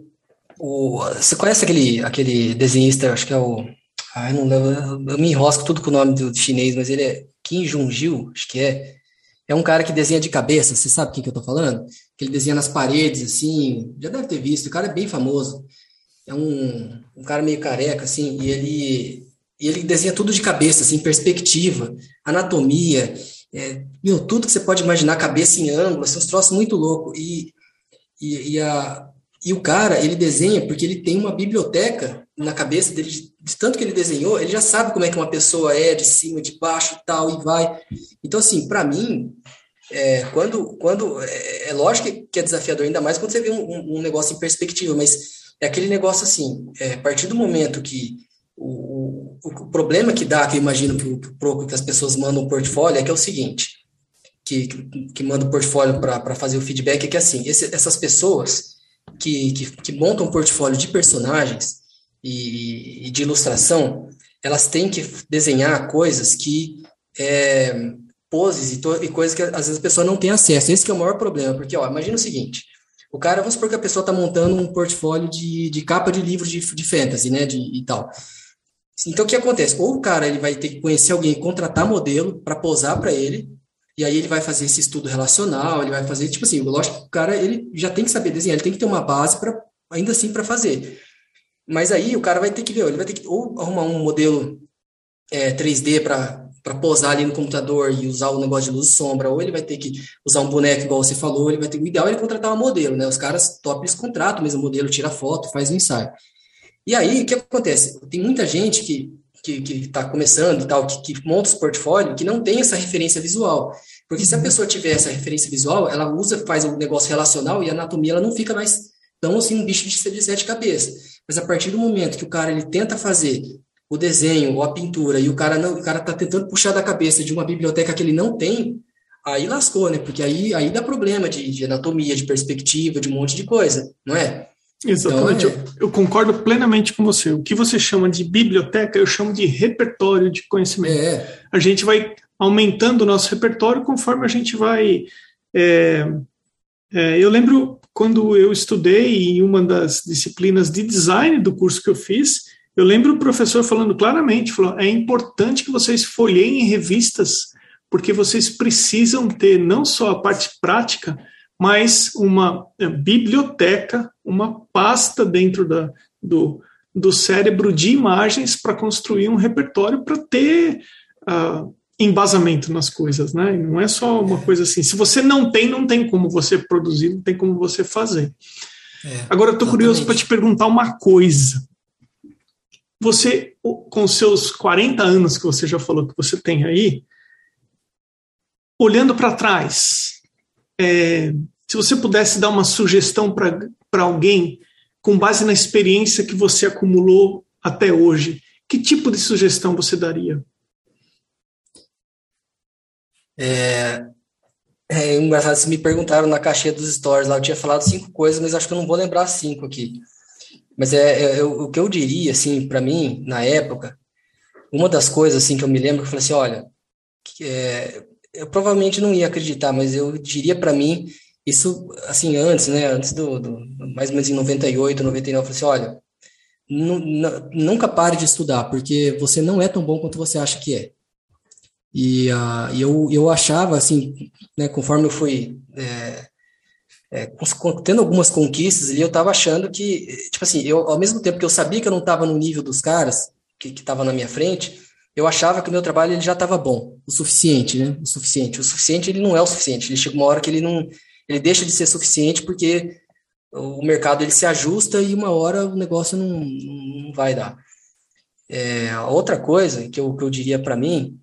o, você conhece aquele, aquele desenhista, acho que é o Ai, não eu me enrosco tudo com o nome do chinês, mas ele é Kim Jong-il, acho que é. É um cara que desenha de cabeça, você sabe quem que eu tô falando? Que ele desenha nas paredes, assim, já deve ter visto, o cara é bem famoso. É um, um cara meio careca, assim, e ele, e ele desenha tudo de cabeça, assim, perspectiva, anatomia, é, meu, tudo que você pode imaginar, cabeça em ângulo, assim, uns troços muito loucos. E, e, e, a, e o cara, ele desenha porque ele tem uma biblioteca na cabeça dele, de, de, tanto que ele desenhou, ele já sabe como é que uma pessoa é, de cima, de baixo tal, e vai. Então, assim, para mim, é, quando, quando é, é, lógico que é desafiador, ainda mais quando você vê um, um negócio em perspectiva, mas é aquele negócio assim, é, a partir do momento que o, o, o problema que dá, que eu imagino que, que as pessoas mandam um portfólio, é que é o seguinte, que, que, que manda o portfólio para fazer o feedback, é que assim, esse, essas pessoas que, que, que montam um portfólio de personagens, e, e de ilustração, elas têm que desenhar coisas que é, poses e, e, coisas que às vezes a pessoa não tem acesso. Esse é o maior problema, porque ó, imagina o seguinte: o cara, vamos supor que a pessoa está montando um portfólio de, de capa de livro de, de fantasy, né, de, e tal. Então o que acontece? Ou o cara ele vai ter que conhecer alguém, contratar modelo para posar para ele, e aí ele vai fazer esse estudo relacional, ele vai fazer tipo assim, lógico que o cara ele já tem que saber desenhar, ele tem que ter uma base para ainda assim para fazer. Mas aí o cara vai ter que ver, ele vai ter que ou arrumar um modelo é, 3D para posar ali no computador e usar o negócio de luz e sombra, ou ele vai ter que usar um boneco, igual você falou, ele vai ter o ideal é ele contratar um modelo, né? Os caras top eles contratam mesmo modelo, tira foto, faz o um ensaio. E aí, o que acontece? Tem muita gente que que está começando e tal, que, que monta os portfólio, que não tem essa referência visual. Porque se a pessoa tiver essa referência visual, ela usa, faz o um negócio relacional e a anatomia ela não fica mais tão assim um bicho de sete cabeças. Mas a partir do momento que o cara ele tenta fazer o desenho ou a pintura e o cara não, o cara tá tentando puxar da cabeça de uma biblioteca que ele não tem, aí lascou, né? Porque aí, aí dá problema de, de anatomia, de perspectiva, de um monte de coisa, não é? Exatamente, então, é... Eu, eu, concordo plenamente com você. O que você chama de biblioteca, eu chamo de repertório de conhecimento. É. A gente vai aumentando o nosso repertório conforme a gente vai. É, é, eu lembro quando eu estudei em uma das disciplinas de design do curso que eu fiz, eu lembro o professor falando claramente, falou, é importante que vocês folheiem revistas, porque vocês precisam ter não só a parte prática, mas uma é, biblioteca, uma pasta dentro da, do, do cérebro de imagens para construir um repertório para ter uh, embasamento nas coisas, né? Não é só uma coisa assim. Se você não tem, não tem como você produzir, não tem como você fazer. É, Agora, eu estou curioso para te perguntar uma coisa. Você, com seus 40 anos que você já falou que você tem aí, olhando para trás, é, se você pudesse dar uma sugestão para alguém com base na experiência que você acumulou até hoje, que tipo de sugestão você daria? É, é engraçado, se me perguntaram na caixinha dos stories lá, eu tinha falado cinco coisas, mas acho que eu não vou lembrar cinco aqui. Mas é, é, é o que eu diria, assim, para mim, na época, uma das coisas assim que eu me lembro que eu falei assim, olha, é, eu provavelmente não ia acreditar, mas eu diria para mim isso assim antes, né, antes do, do, mais ou menos em 98, 99, eu falei assim, olha, nunca pare de estudar, porque você não é tão bom quanto você acha que é. E uh, eu, eu achava, assim, né, conforme eu fui é, é, tendo algumas conquistas ali, eu estava achando que, tipo assim, eu, ao mesmo tempo que eu sabia que eu não estava no nível dos caras que estavam na minha frente, eu achava que o meu trabalho ele já estava bom, o suficiente, né? O suficiente. O suficiente ele não é o suficiente. Ele chega uma hora que ele não, ele deixa de ser suficiente porque o mercado ele se ajusta e uma hora o negócio não, não vai dar. É, outra coisa que eu, que eu diria para mim,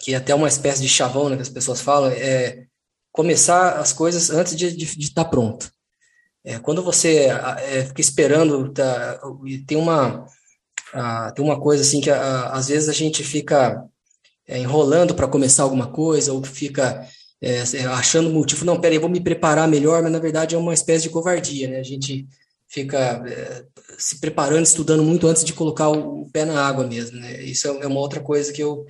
que é até uma espécie de chavão né, que as pessoas falam, é começar as coisas antes de estar tá pronto. É, quando você é, fica esperando, tá, tem uma a, tem uma coisa assim que a, às vezes a gente fica é, enrolando para começar alguma coisa ou fica é, achando motivo, não, peraí, vou me preparar melhor, mas na verdade é uma espécie de covardia, né? A gente fica é, se preparando, estudando muito antes de colocar o, o pé na água mesmo, né? Isso é, é uma outra coisa que eu,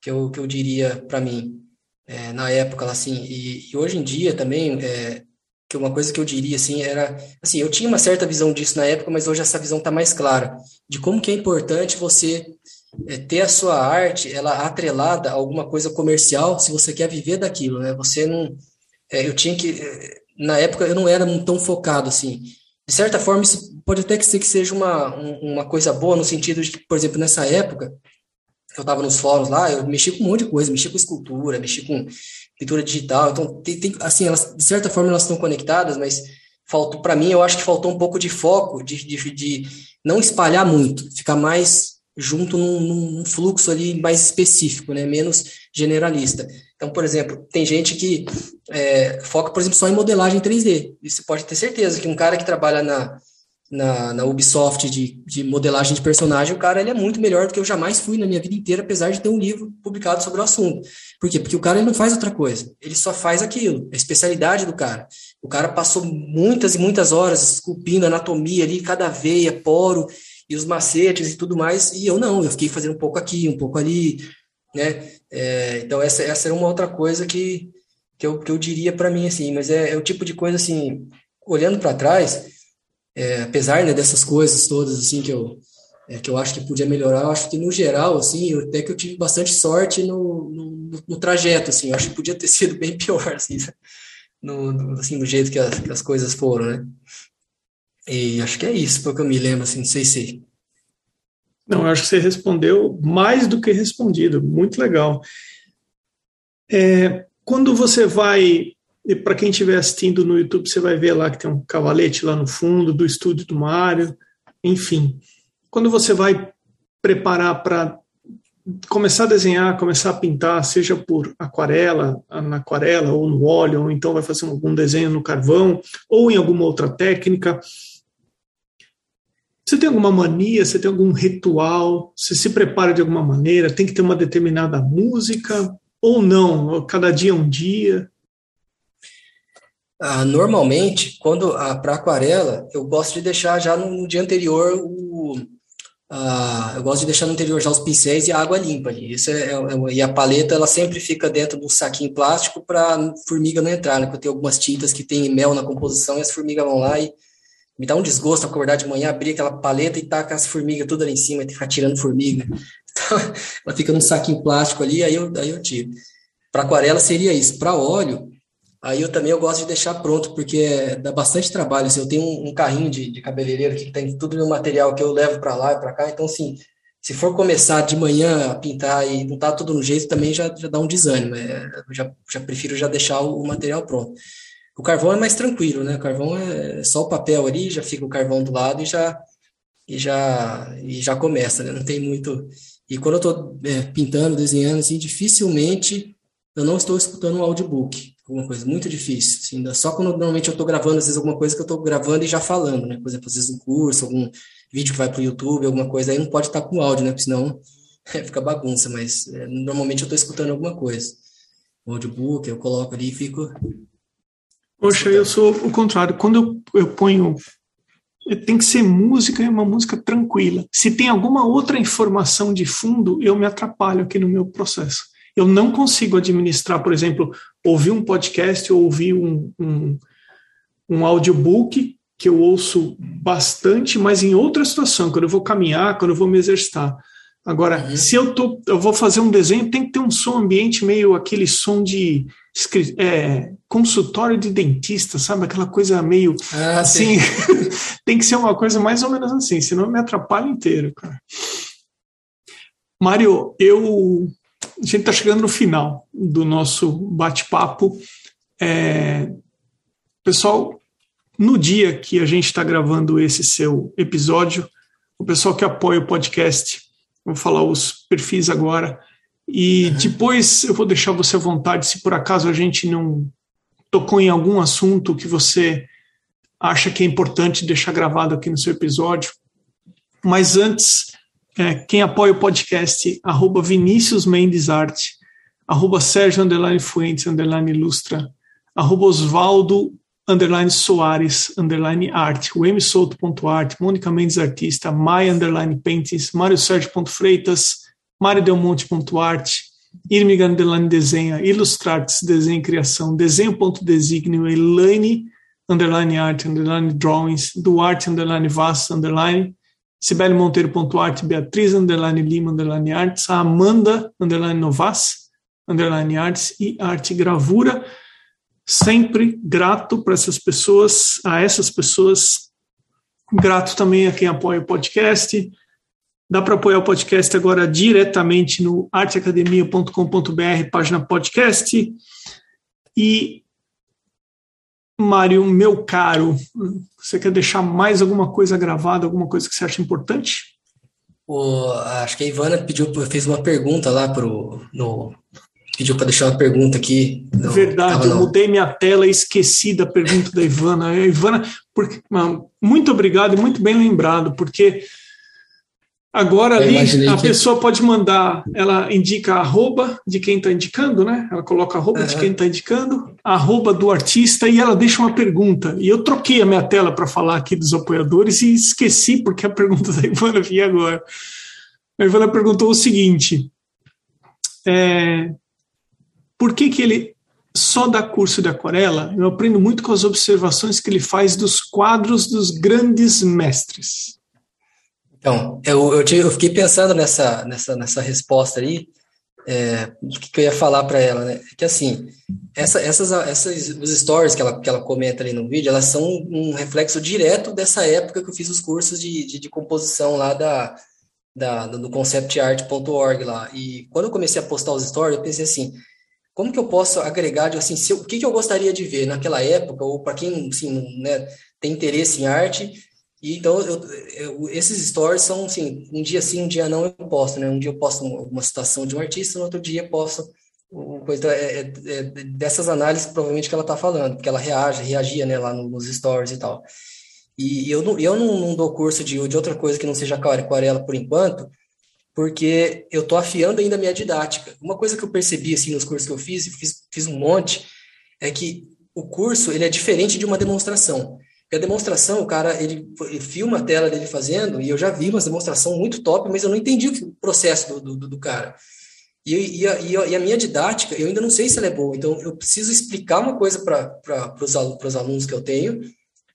que eu, que eu diria para mim é, na época, assim, e, e, hoje em dia também, é, que uma coisa que eu diria, assim, era, assim, eu tinha uma certa visão disso na época, mas hoje essa visão está mais clara, de como que é importante você é, ter a sua arte, ela atrelada a alguma coisa comercial, se você quer viver daquilo, né? Você não, é, eu tinha que, é, na época eu não era tão focado assim. De certa forma, isso pode até que ser que seja uma, uma coisa boa no sentido de que, por exemplo, nessa época eu estava nos fóruns lá, eu mexi com um monte de coisa, mexi com escultura, mexi com pintura digital, então tem, tem assim, elas, de certa forma elas estão conectadas, mas faltou para mim, eu acho que faltou um pouco de foco, de, de, de não espalhar muito, ficar mais junto num, num, fluxo ali mais específico, né, menos generalista. Então, por exemplo, tem gente que é, foca, por exemplo, só em modelagem 3D. E você pode ter certeza que um cara que trabalha na, na, na Ubisoft de, de modelagem de personagem, o cara ele é muito melhor do que eu jamais fui na minha vida inteira, apesar de ter um livro publicado sobre o assunto. Por quê? Porque o cara ele não faz outra coisa, ele só faz aquilo, a especialidade do cara. O cara passou muitas e muitas horas esculpindo anatomia ali, cada veia, poro, e os macetes e tudo mais, e eu não, eu fiquei fazendo um pouco aqui, um pouco ali, né? É, então, essa, essa era uma outra coisa que, que, eu, que eu diria para mim, assim, mas é, é, o tipo de coisa, assim, olhando para trás, é, apesar né, dessas coisas todas, assim, que eu, é, que eu acho que podia melhorar, eu acho que, no geral, assim, eu, até que eu tive bastante sorte no, no, no, trajeto, assim, eu acho que podia ter sido bem pior, assim, no, no assim, do jeito que as, que as coisas foram, né? E acho que é isso, porque eu me lembro, assim, não sei se. Não, eu acho que você respondeu mais do que respondido, muito legal. É, quando você vai, para quem estiver assistindo no YouTube, você vai ver lá que tem um cavalete lá no fundo do estúdio do Mário, enfim. Quando você vai preparar para começar a desenhar, começar a pintar, seja por aquarela, na aquarela ou no óleo, ou então vai fazer algum desenho no carvão, ou em alguma outra técnica, você tem alguma mania? Você tem algum ritual? Você se prepara de alguma maneira? Tem que ter uma determinada música? Ou não? Cada dia é um dia? Ah, normalmente, quando ah, para aquarela, eu gosto de deixar já no, no dia anterior o, ah, eu gosto de deixar no interior já os pincéis e a água limpa ali. Isso é, é, é e a paleta ela sempre fica dentro de um saquinho plástico para formiga não entrar, né? Porque tem algumas tintas que tem mel na composição e as formigas vão lá e me dá um desgosto acordar de manhã, abrir aquela paleta e tacar as formigas tudo ali em cima e ficar tirando formiga. Então, ela fica num saquinho plástico ali, aí eu, aí eu tiro. Para aquarela seria isso. Para óleo, aí eu também eu gosto de deixar pronto, porque dá bastante trabalho. Assim, eu tenho um, um carrinho de, de cabeleireiro que tem tudo no material que eu levo para lá e para cá. Então, assim, se for começar de manhã a pintar e não tá tudo no jeito, também já, já dá um desânimo. É, já, já prefiro já deixar o, o material pronto. O carvão é mais tranquilo, né? O carvão é só o papel ali, já fica o carvão do lado e já e já e já começa, né? Não tem muito. E quando eu estou é, pintando, desenhando, assim, dificilmente eu não estou escutando um audiobook, alguma coisa muito difícil. Assim, só quando normalmente eu estou gravando, às vezes alguma coisa que eu estou gravando e já falando, né? Por exemplo, às vezes um curso, algum vídeo que vai para o YouTube, alguma coisa aí não pode estar com áudio, né? Porque senão é, fica bagunça. Mas é, normalmente eu estou escutando alguma coisa. O audiobook eu coloco ali e fico Poxa, eu sou o contrário. Quando eu, eu ponho tem que ser música e uma música tranquila. Se tem alguma outra informação de fundo, eu me atrapalho aqui no meu processo. Eu não consigo administrar, por exemplo, ouvir um podcast ou ouvir um, um, um audiobook que eu ouço bastante, mas em outra situação, quando eu vou caminhar, quando eu vou me exercitar. Agora, uhum. se eu, tô, eu vou fazer um desenho, tem que ter um som ambiente meio aquele som de é, consultório de dentista, sabe? Aquela coisa meio ah, assim. tem que ser uma coisa mais ou menos assim, senão me atrapalha inteiro, cara. Mário, eu. A gente está chegando no final do nosso bate-papo. É, pessoal, no dia que a gente está gravando esse seu episódio, o pessoal que apoia o podcast, vou falar os perfis agora, e uhum. depois eu vou deixar você à vontade se por acaso a gente não tocou em algum assunto que você acha que é importante deixar gravado aqui no seu episódio. Mas antes, é, quem apoia o podcast, arroba Vinícius Mendes Arte, arroba Sérgio Underline Fuentes Underline Ilustra, arroba Osvaldo underline Soares, underline arte, wmsouto.art, Mônica Mendes Artista, Maia, underline Paintings, Mário Sérgio.freitas, Mário Delmonte.art, Irmiga, underline Desenha, Ilustrates, Desenho e Criação, Desenho.designio, Elaine, underline art, underline drawings, Duarte, underline Vaz, underline, Sibeli Monteiro.art, Beatriz, underline Lima, underline arts, Amanda, underline Novas, underline arts e arte gravura sempre grato para essas pessoas, a essas pessoas, grato também a quem apoia o podcast. Dá para apoiar o podcast agora diretamente no arteacademia.com.br, página podcast. E, Mário, meu caro, você quer deixar mais alguma coisa gravada, alguma coisa que você acha importante? O, acho que a Ivana pediu, fez uma pergunta lá pro, no, pediu para deixar uma pergunta aqui. Não, Verdade, eu mudei minha tela e esqueci da pergunta da Ivana. A Ivana, porque, muito obrigado e muito bem lembrado, porque agora ali a que... pessoa pode mandar, ela indica arroba de quem está indicando, né? Ela coloca arroba uhum. de quem está indicando, arroba do artista e ela deixa uma pergunta. E eu troquei a minha tela para falar aqui dos apoiadores e esqueci porque a pergunta da Ivana vinha agora. A Ivana perguntou o seguinte. É, por que, que ele só dá curso de aquarela? Eu aprendo muito com as observações que ele faz dos quadros dos grandes mestres. Então, eu, eu, eu fiquei pensando nessa, nessa, nessa resposta aí, é, o que, que, eu ia falar para ela, né? Que assim, essa, essas, essas os stories que ela, que ela comenta ali no vídeo, elas são um reflexo direto dessa época que eu fiz os cursos de, de, de composição lá da, da, do conceptart.org lá. E quando eu comecei a postar os stories, eu pensei assim, como que eu posso agregar, assim, se o que, que eu gostaria de ver naquela época, ou para quem assim, né, tem interesse em arte, e então eu, eu, esses stories são assim, um dia sim, um dia não eu posto, né? Um dia eu posto uma citação de um artista, no outro dia eu posto é, é, é, dessas análises provavelmente que ela está falando, porque ela reage, reagia né, lá nos stories e tal. E eu não, eu não, não dou curso de, de outra coisa que não seja aquarela por enquanto, porque eu estou afiando ainda a minha didática. Uma coisa que eu percebi assim nos cursos que eu fiz, e fiz, fiz um monte, é que o curso ele é diferente de uma demonstração. Porque a demonstração, o cara ele, ele, filma a tela dele fazendo, e eu já vi uma demonstração muito top, mas eu não entendi o processo do, do, do cara. E, e, a, e, a, minha didática, eu ainda não sei se ela é boa, então eu preciso explicar uma coisa para os alunos que eu tenho,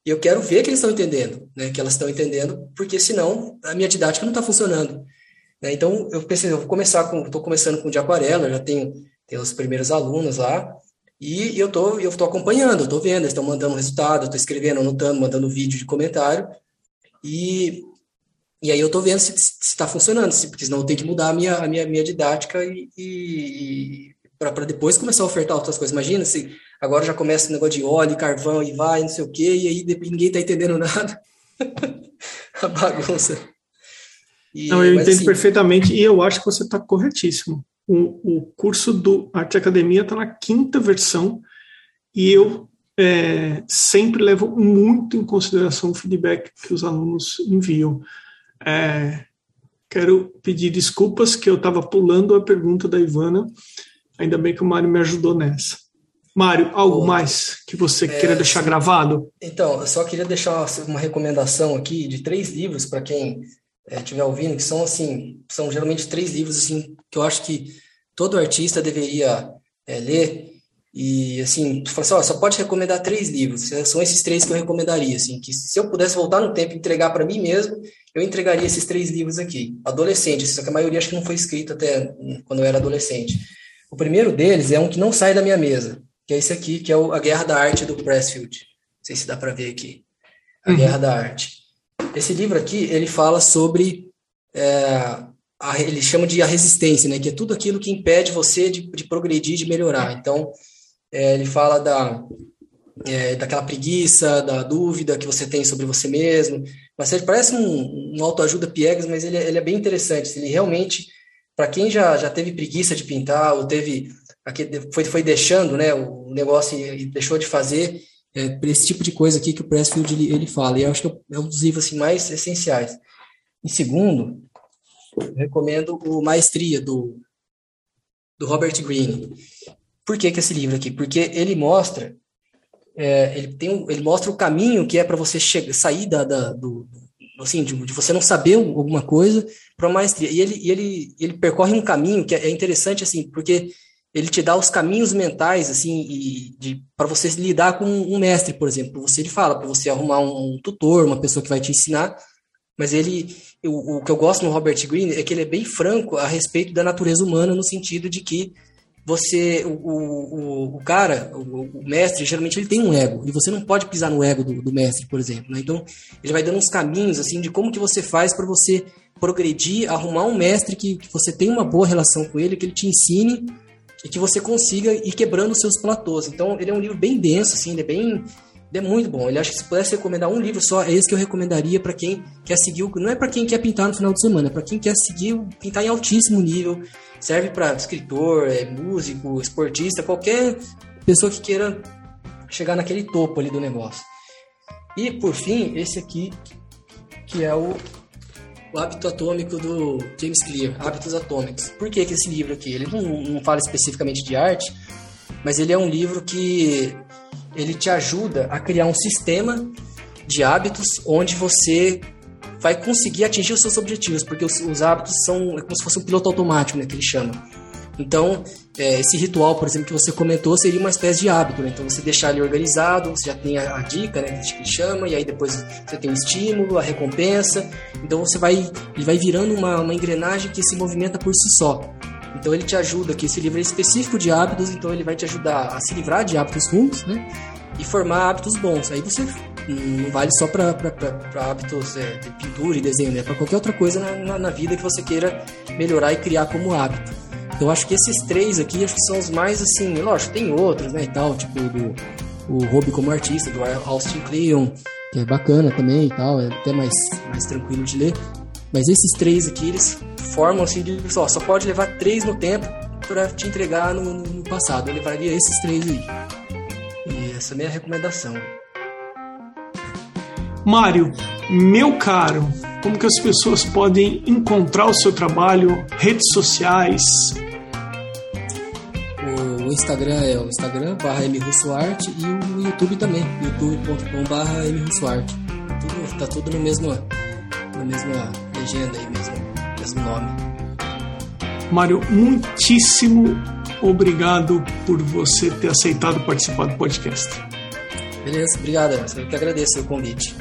e eu quero ver que eles estão entendendo, né, que elas estão entendendo, porque senão a minha didática não está funcionando. Né? Então, eu pensei, eu vou começar com, estou começando com de aquarela, já tenho, tenho os primeiros alunos lá, e eu tô, eu tô acompanhando, eu tô vendo, eles estão mandando resultado, estou escrevendo, anotando, mandando vídeo de comentário, e, e aí eu tô vendo se está funcionando, se, porque senão eu tenho que mudar a minha, a minha, minha didática e, e para depois começar a ofertar outras coisas. Imagina se agora já começa o negócio de óleo, carvão e vai, não sei o quê, e aí ninguém está entendendo nada. a bagunça. E, Não, eu entendo assim, perfeitamente e eu acho que você está corretíssimo. O, o curso do Arte Academia está na quinta versão e eu é, sempre levo muito em consideração o feedback que os alunos enviam. É, quero pedir desculpas que eu estava pulando a pergunta da Ivana, ainda bem que o Mário me ajudou nessa. Mário, algo mais que você é, queira deixar gravado? Então, eu só queria deixar uma recomendação aqui de três livros para quem estiver é, ouvindo, que são assim, são geralmente três livros assim que eu acho que todo artista deveria é, ler. E assim, assim ó, só pode recomendar três livros. São esses três que eu recomendaria, assim, que se eu pudesse voltar no tempo e entregar para mim mesmo, eu entregaria esses três livros aqui. Adolescente, só que a maioria acho que não foi escrito até quando eu era adolescente. O primeiro deles é um que não sai da minha mesa, que é esse aqui, que é o A Guerra da Arte do Pressfield. Não sei se dá para ver aqui. A uhum. Guerra da Arte. Esse livro aqui, ele fala sobre, é, a, ele chama de a resistência, né? Que é tudo aquilo que impede você de, de progredir, de melhorar. Então, é, ele fala da, é, daquela preguiça, da dúvida que você tem sobre você mesmo. Mas ele parece um, um autoajuda piegas, mas ele, é, ele é bem interessante. Ele realmente, para quem já, já teve preguiça de pintar ou teve foi, foi deixando né, o negócio e deixou de fazer, é, por esse tipo de coisa aqui que o Pressfield ele, ele fala. E eu acho que é um dos livros assim, mais essenciais. Em segundo, recomendo o Maestria, do, do Robert Greene. Por que, que esse livro aqui? Porque ele mostra é, ele, tem um, ele mostra o caminho que é para você chegar, sair da, da do, assim, de, de, você não saber alguma coisa para uma maestria. E ele, e ele, ele percorre um caminho que é, é interessante, assim, porque ele te dá os caminhos mentais, assim, para você lidar com um mestre, por exemplo. Você ele fala para você arrumar um, um, tutor, uma pessoa que vai te ensinar. Mas ele, o, que eu gosto no Robert Greene é que ele é bem franco a respeito da natureza humana, no sentido de que você, o, o, o cara, o, o, mestre, geralmente ele tem um ego, e você não pode pisar no ego do, do mestre, por exemplo. Né? Então, ele vai dando uns caminhos, assim, de como que você faz para você progredir, arrumar um mestre que, que você tenha uma boa relação com ele, que ele te ensine e que você consiga ir quebrando os seus platôs. Então, ele é um livro bem denso, assim, ele é bem. Ele é muito bom. Ele acha que se pudesse recomendar um livro só, é esse que eu recomendaria para quem quer seguir. O, não é para quem quer pintar no final de semana, é para quem quer seguir pintar em altíssimo nível. Serve para escritor, é, músico, esportista, qualquer pessoa que queira chegar naquele topo ali do negócio. E por fim, esse aqui, que é o o Hábito Atômico do James Clear, Hábitos Atômicos. Por que, que esse livro aqui? Ele não, não fala especificamente de arte, mas ele é um livro que ele te ajuda a criar um sistema de hábitos onde você vai conseguir atingir os seus objetivos, porque os, os hábitos são é como se fosse um piloto automático, né, que ele chama. Então, é, esse ritual, por exemplo, que você comentou, seria uma espécie de hábito. Né? Então, você deixar ele organizado, você já tem a, a dica, né, que chama, e aí depois você tem o estímulo, a recompensa. Então, você vai, ele vai virando uma, uma engrenagem que se movimenta por si só. Então, ele te ajuda, que esse livro é específico de hábitos, então ele vai te ajudar a se livrar de hábitos ruins, né? E formar hábitos bons. Aí você não vale só para hábitos é, de pintura e desenho, né? Para qualquer outra coisa na, na, na vida que você queira melhorar e criar como hábito. Eu acho que esses três aqui acho que são os mais assim, lógico, tem outros, né, e tal, tipo do o Hobby como artista, do Austin Kleon, que é bacana também e tal, é até mais, mais tranquilo de ler. Mas esses três aqui, eles formam assim, de, só, só pode levar três no tempo para te entregar no, no, passado. Eu levaria esses três aí. E essa é a minha recomendação. Mário, meu caro, como que as pessoas podem encontrar o seu trabalho, redes sociais, Instagram é o Instagram barra mrussoarte e o YouTube também, youtube.com barra mrussoarte. Tudo, tá tudo no mesmo, na mesma legenda aí mesmo, mesmo nome. Mário, muitíssimo obrigado por você ter aceitado participar do podcast. Beleza, obrigado. Eu que agradeço o convite.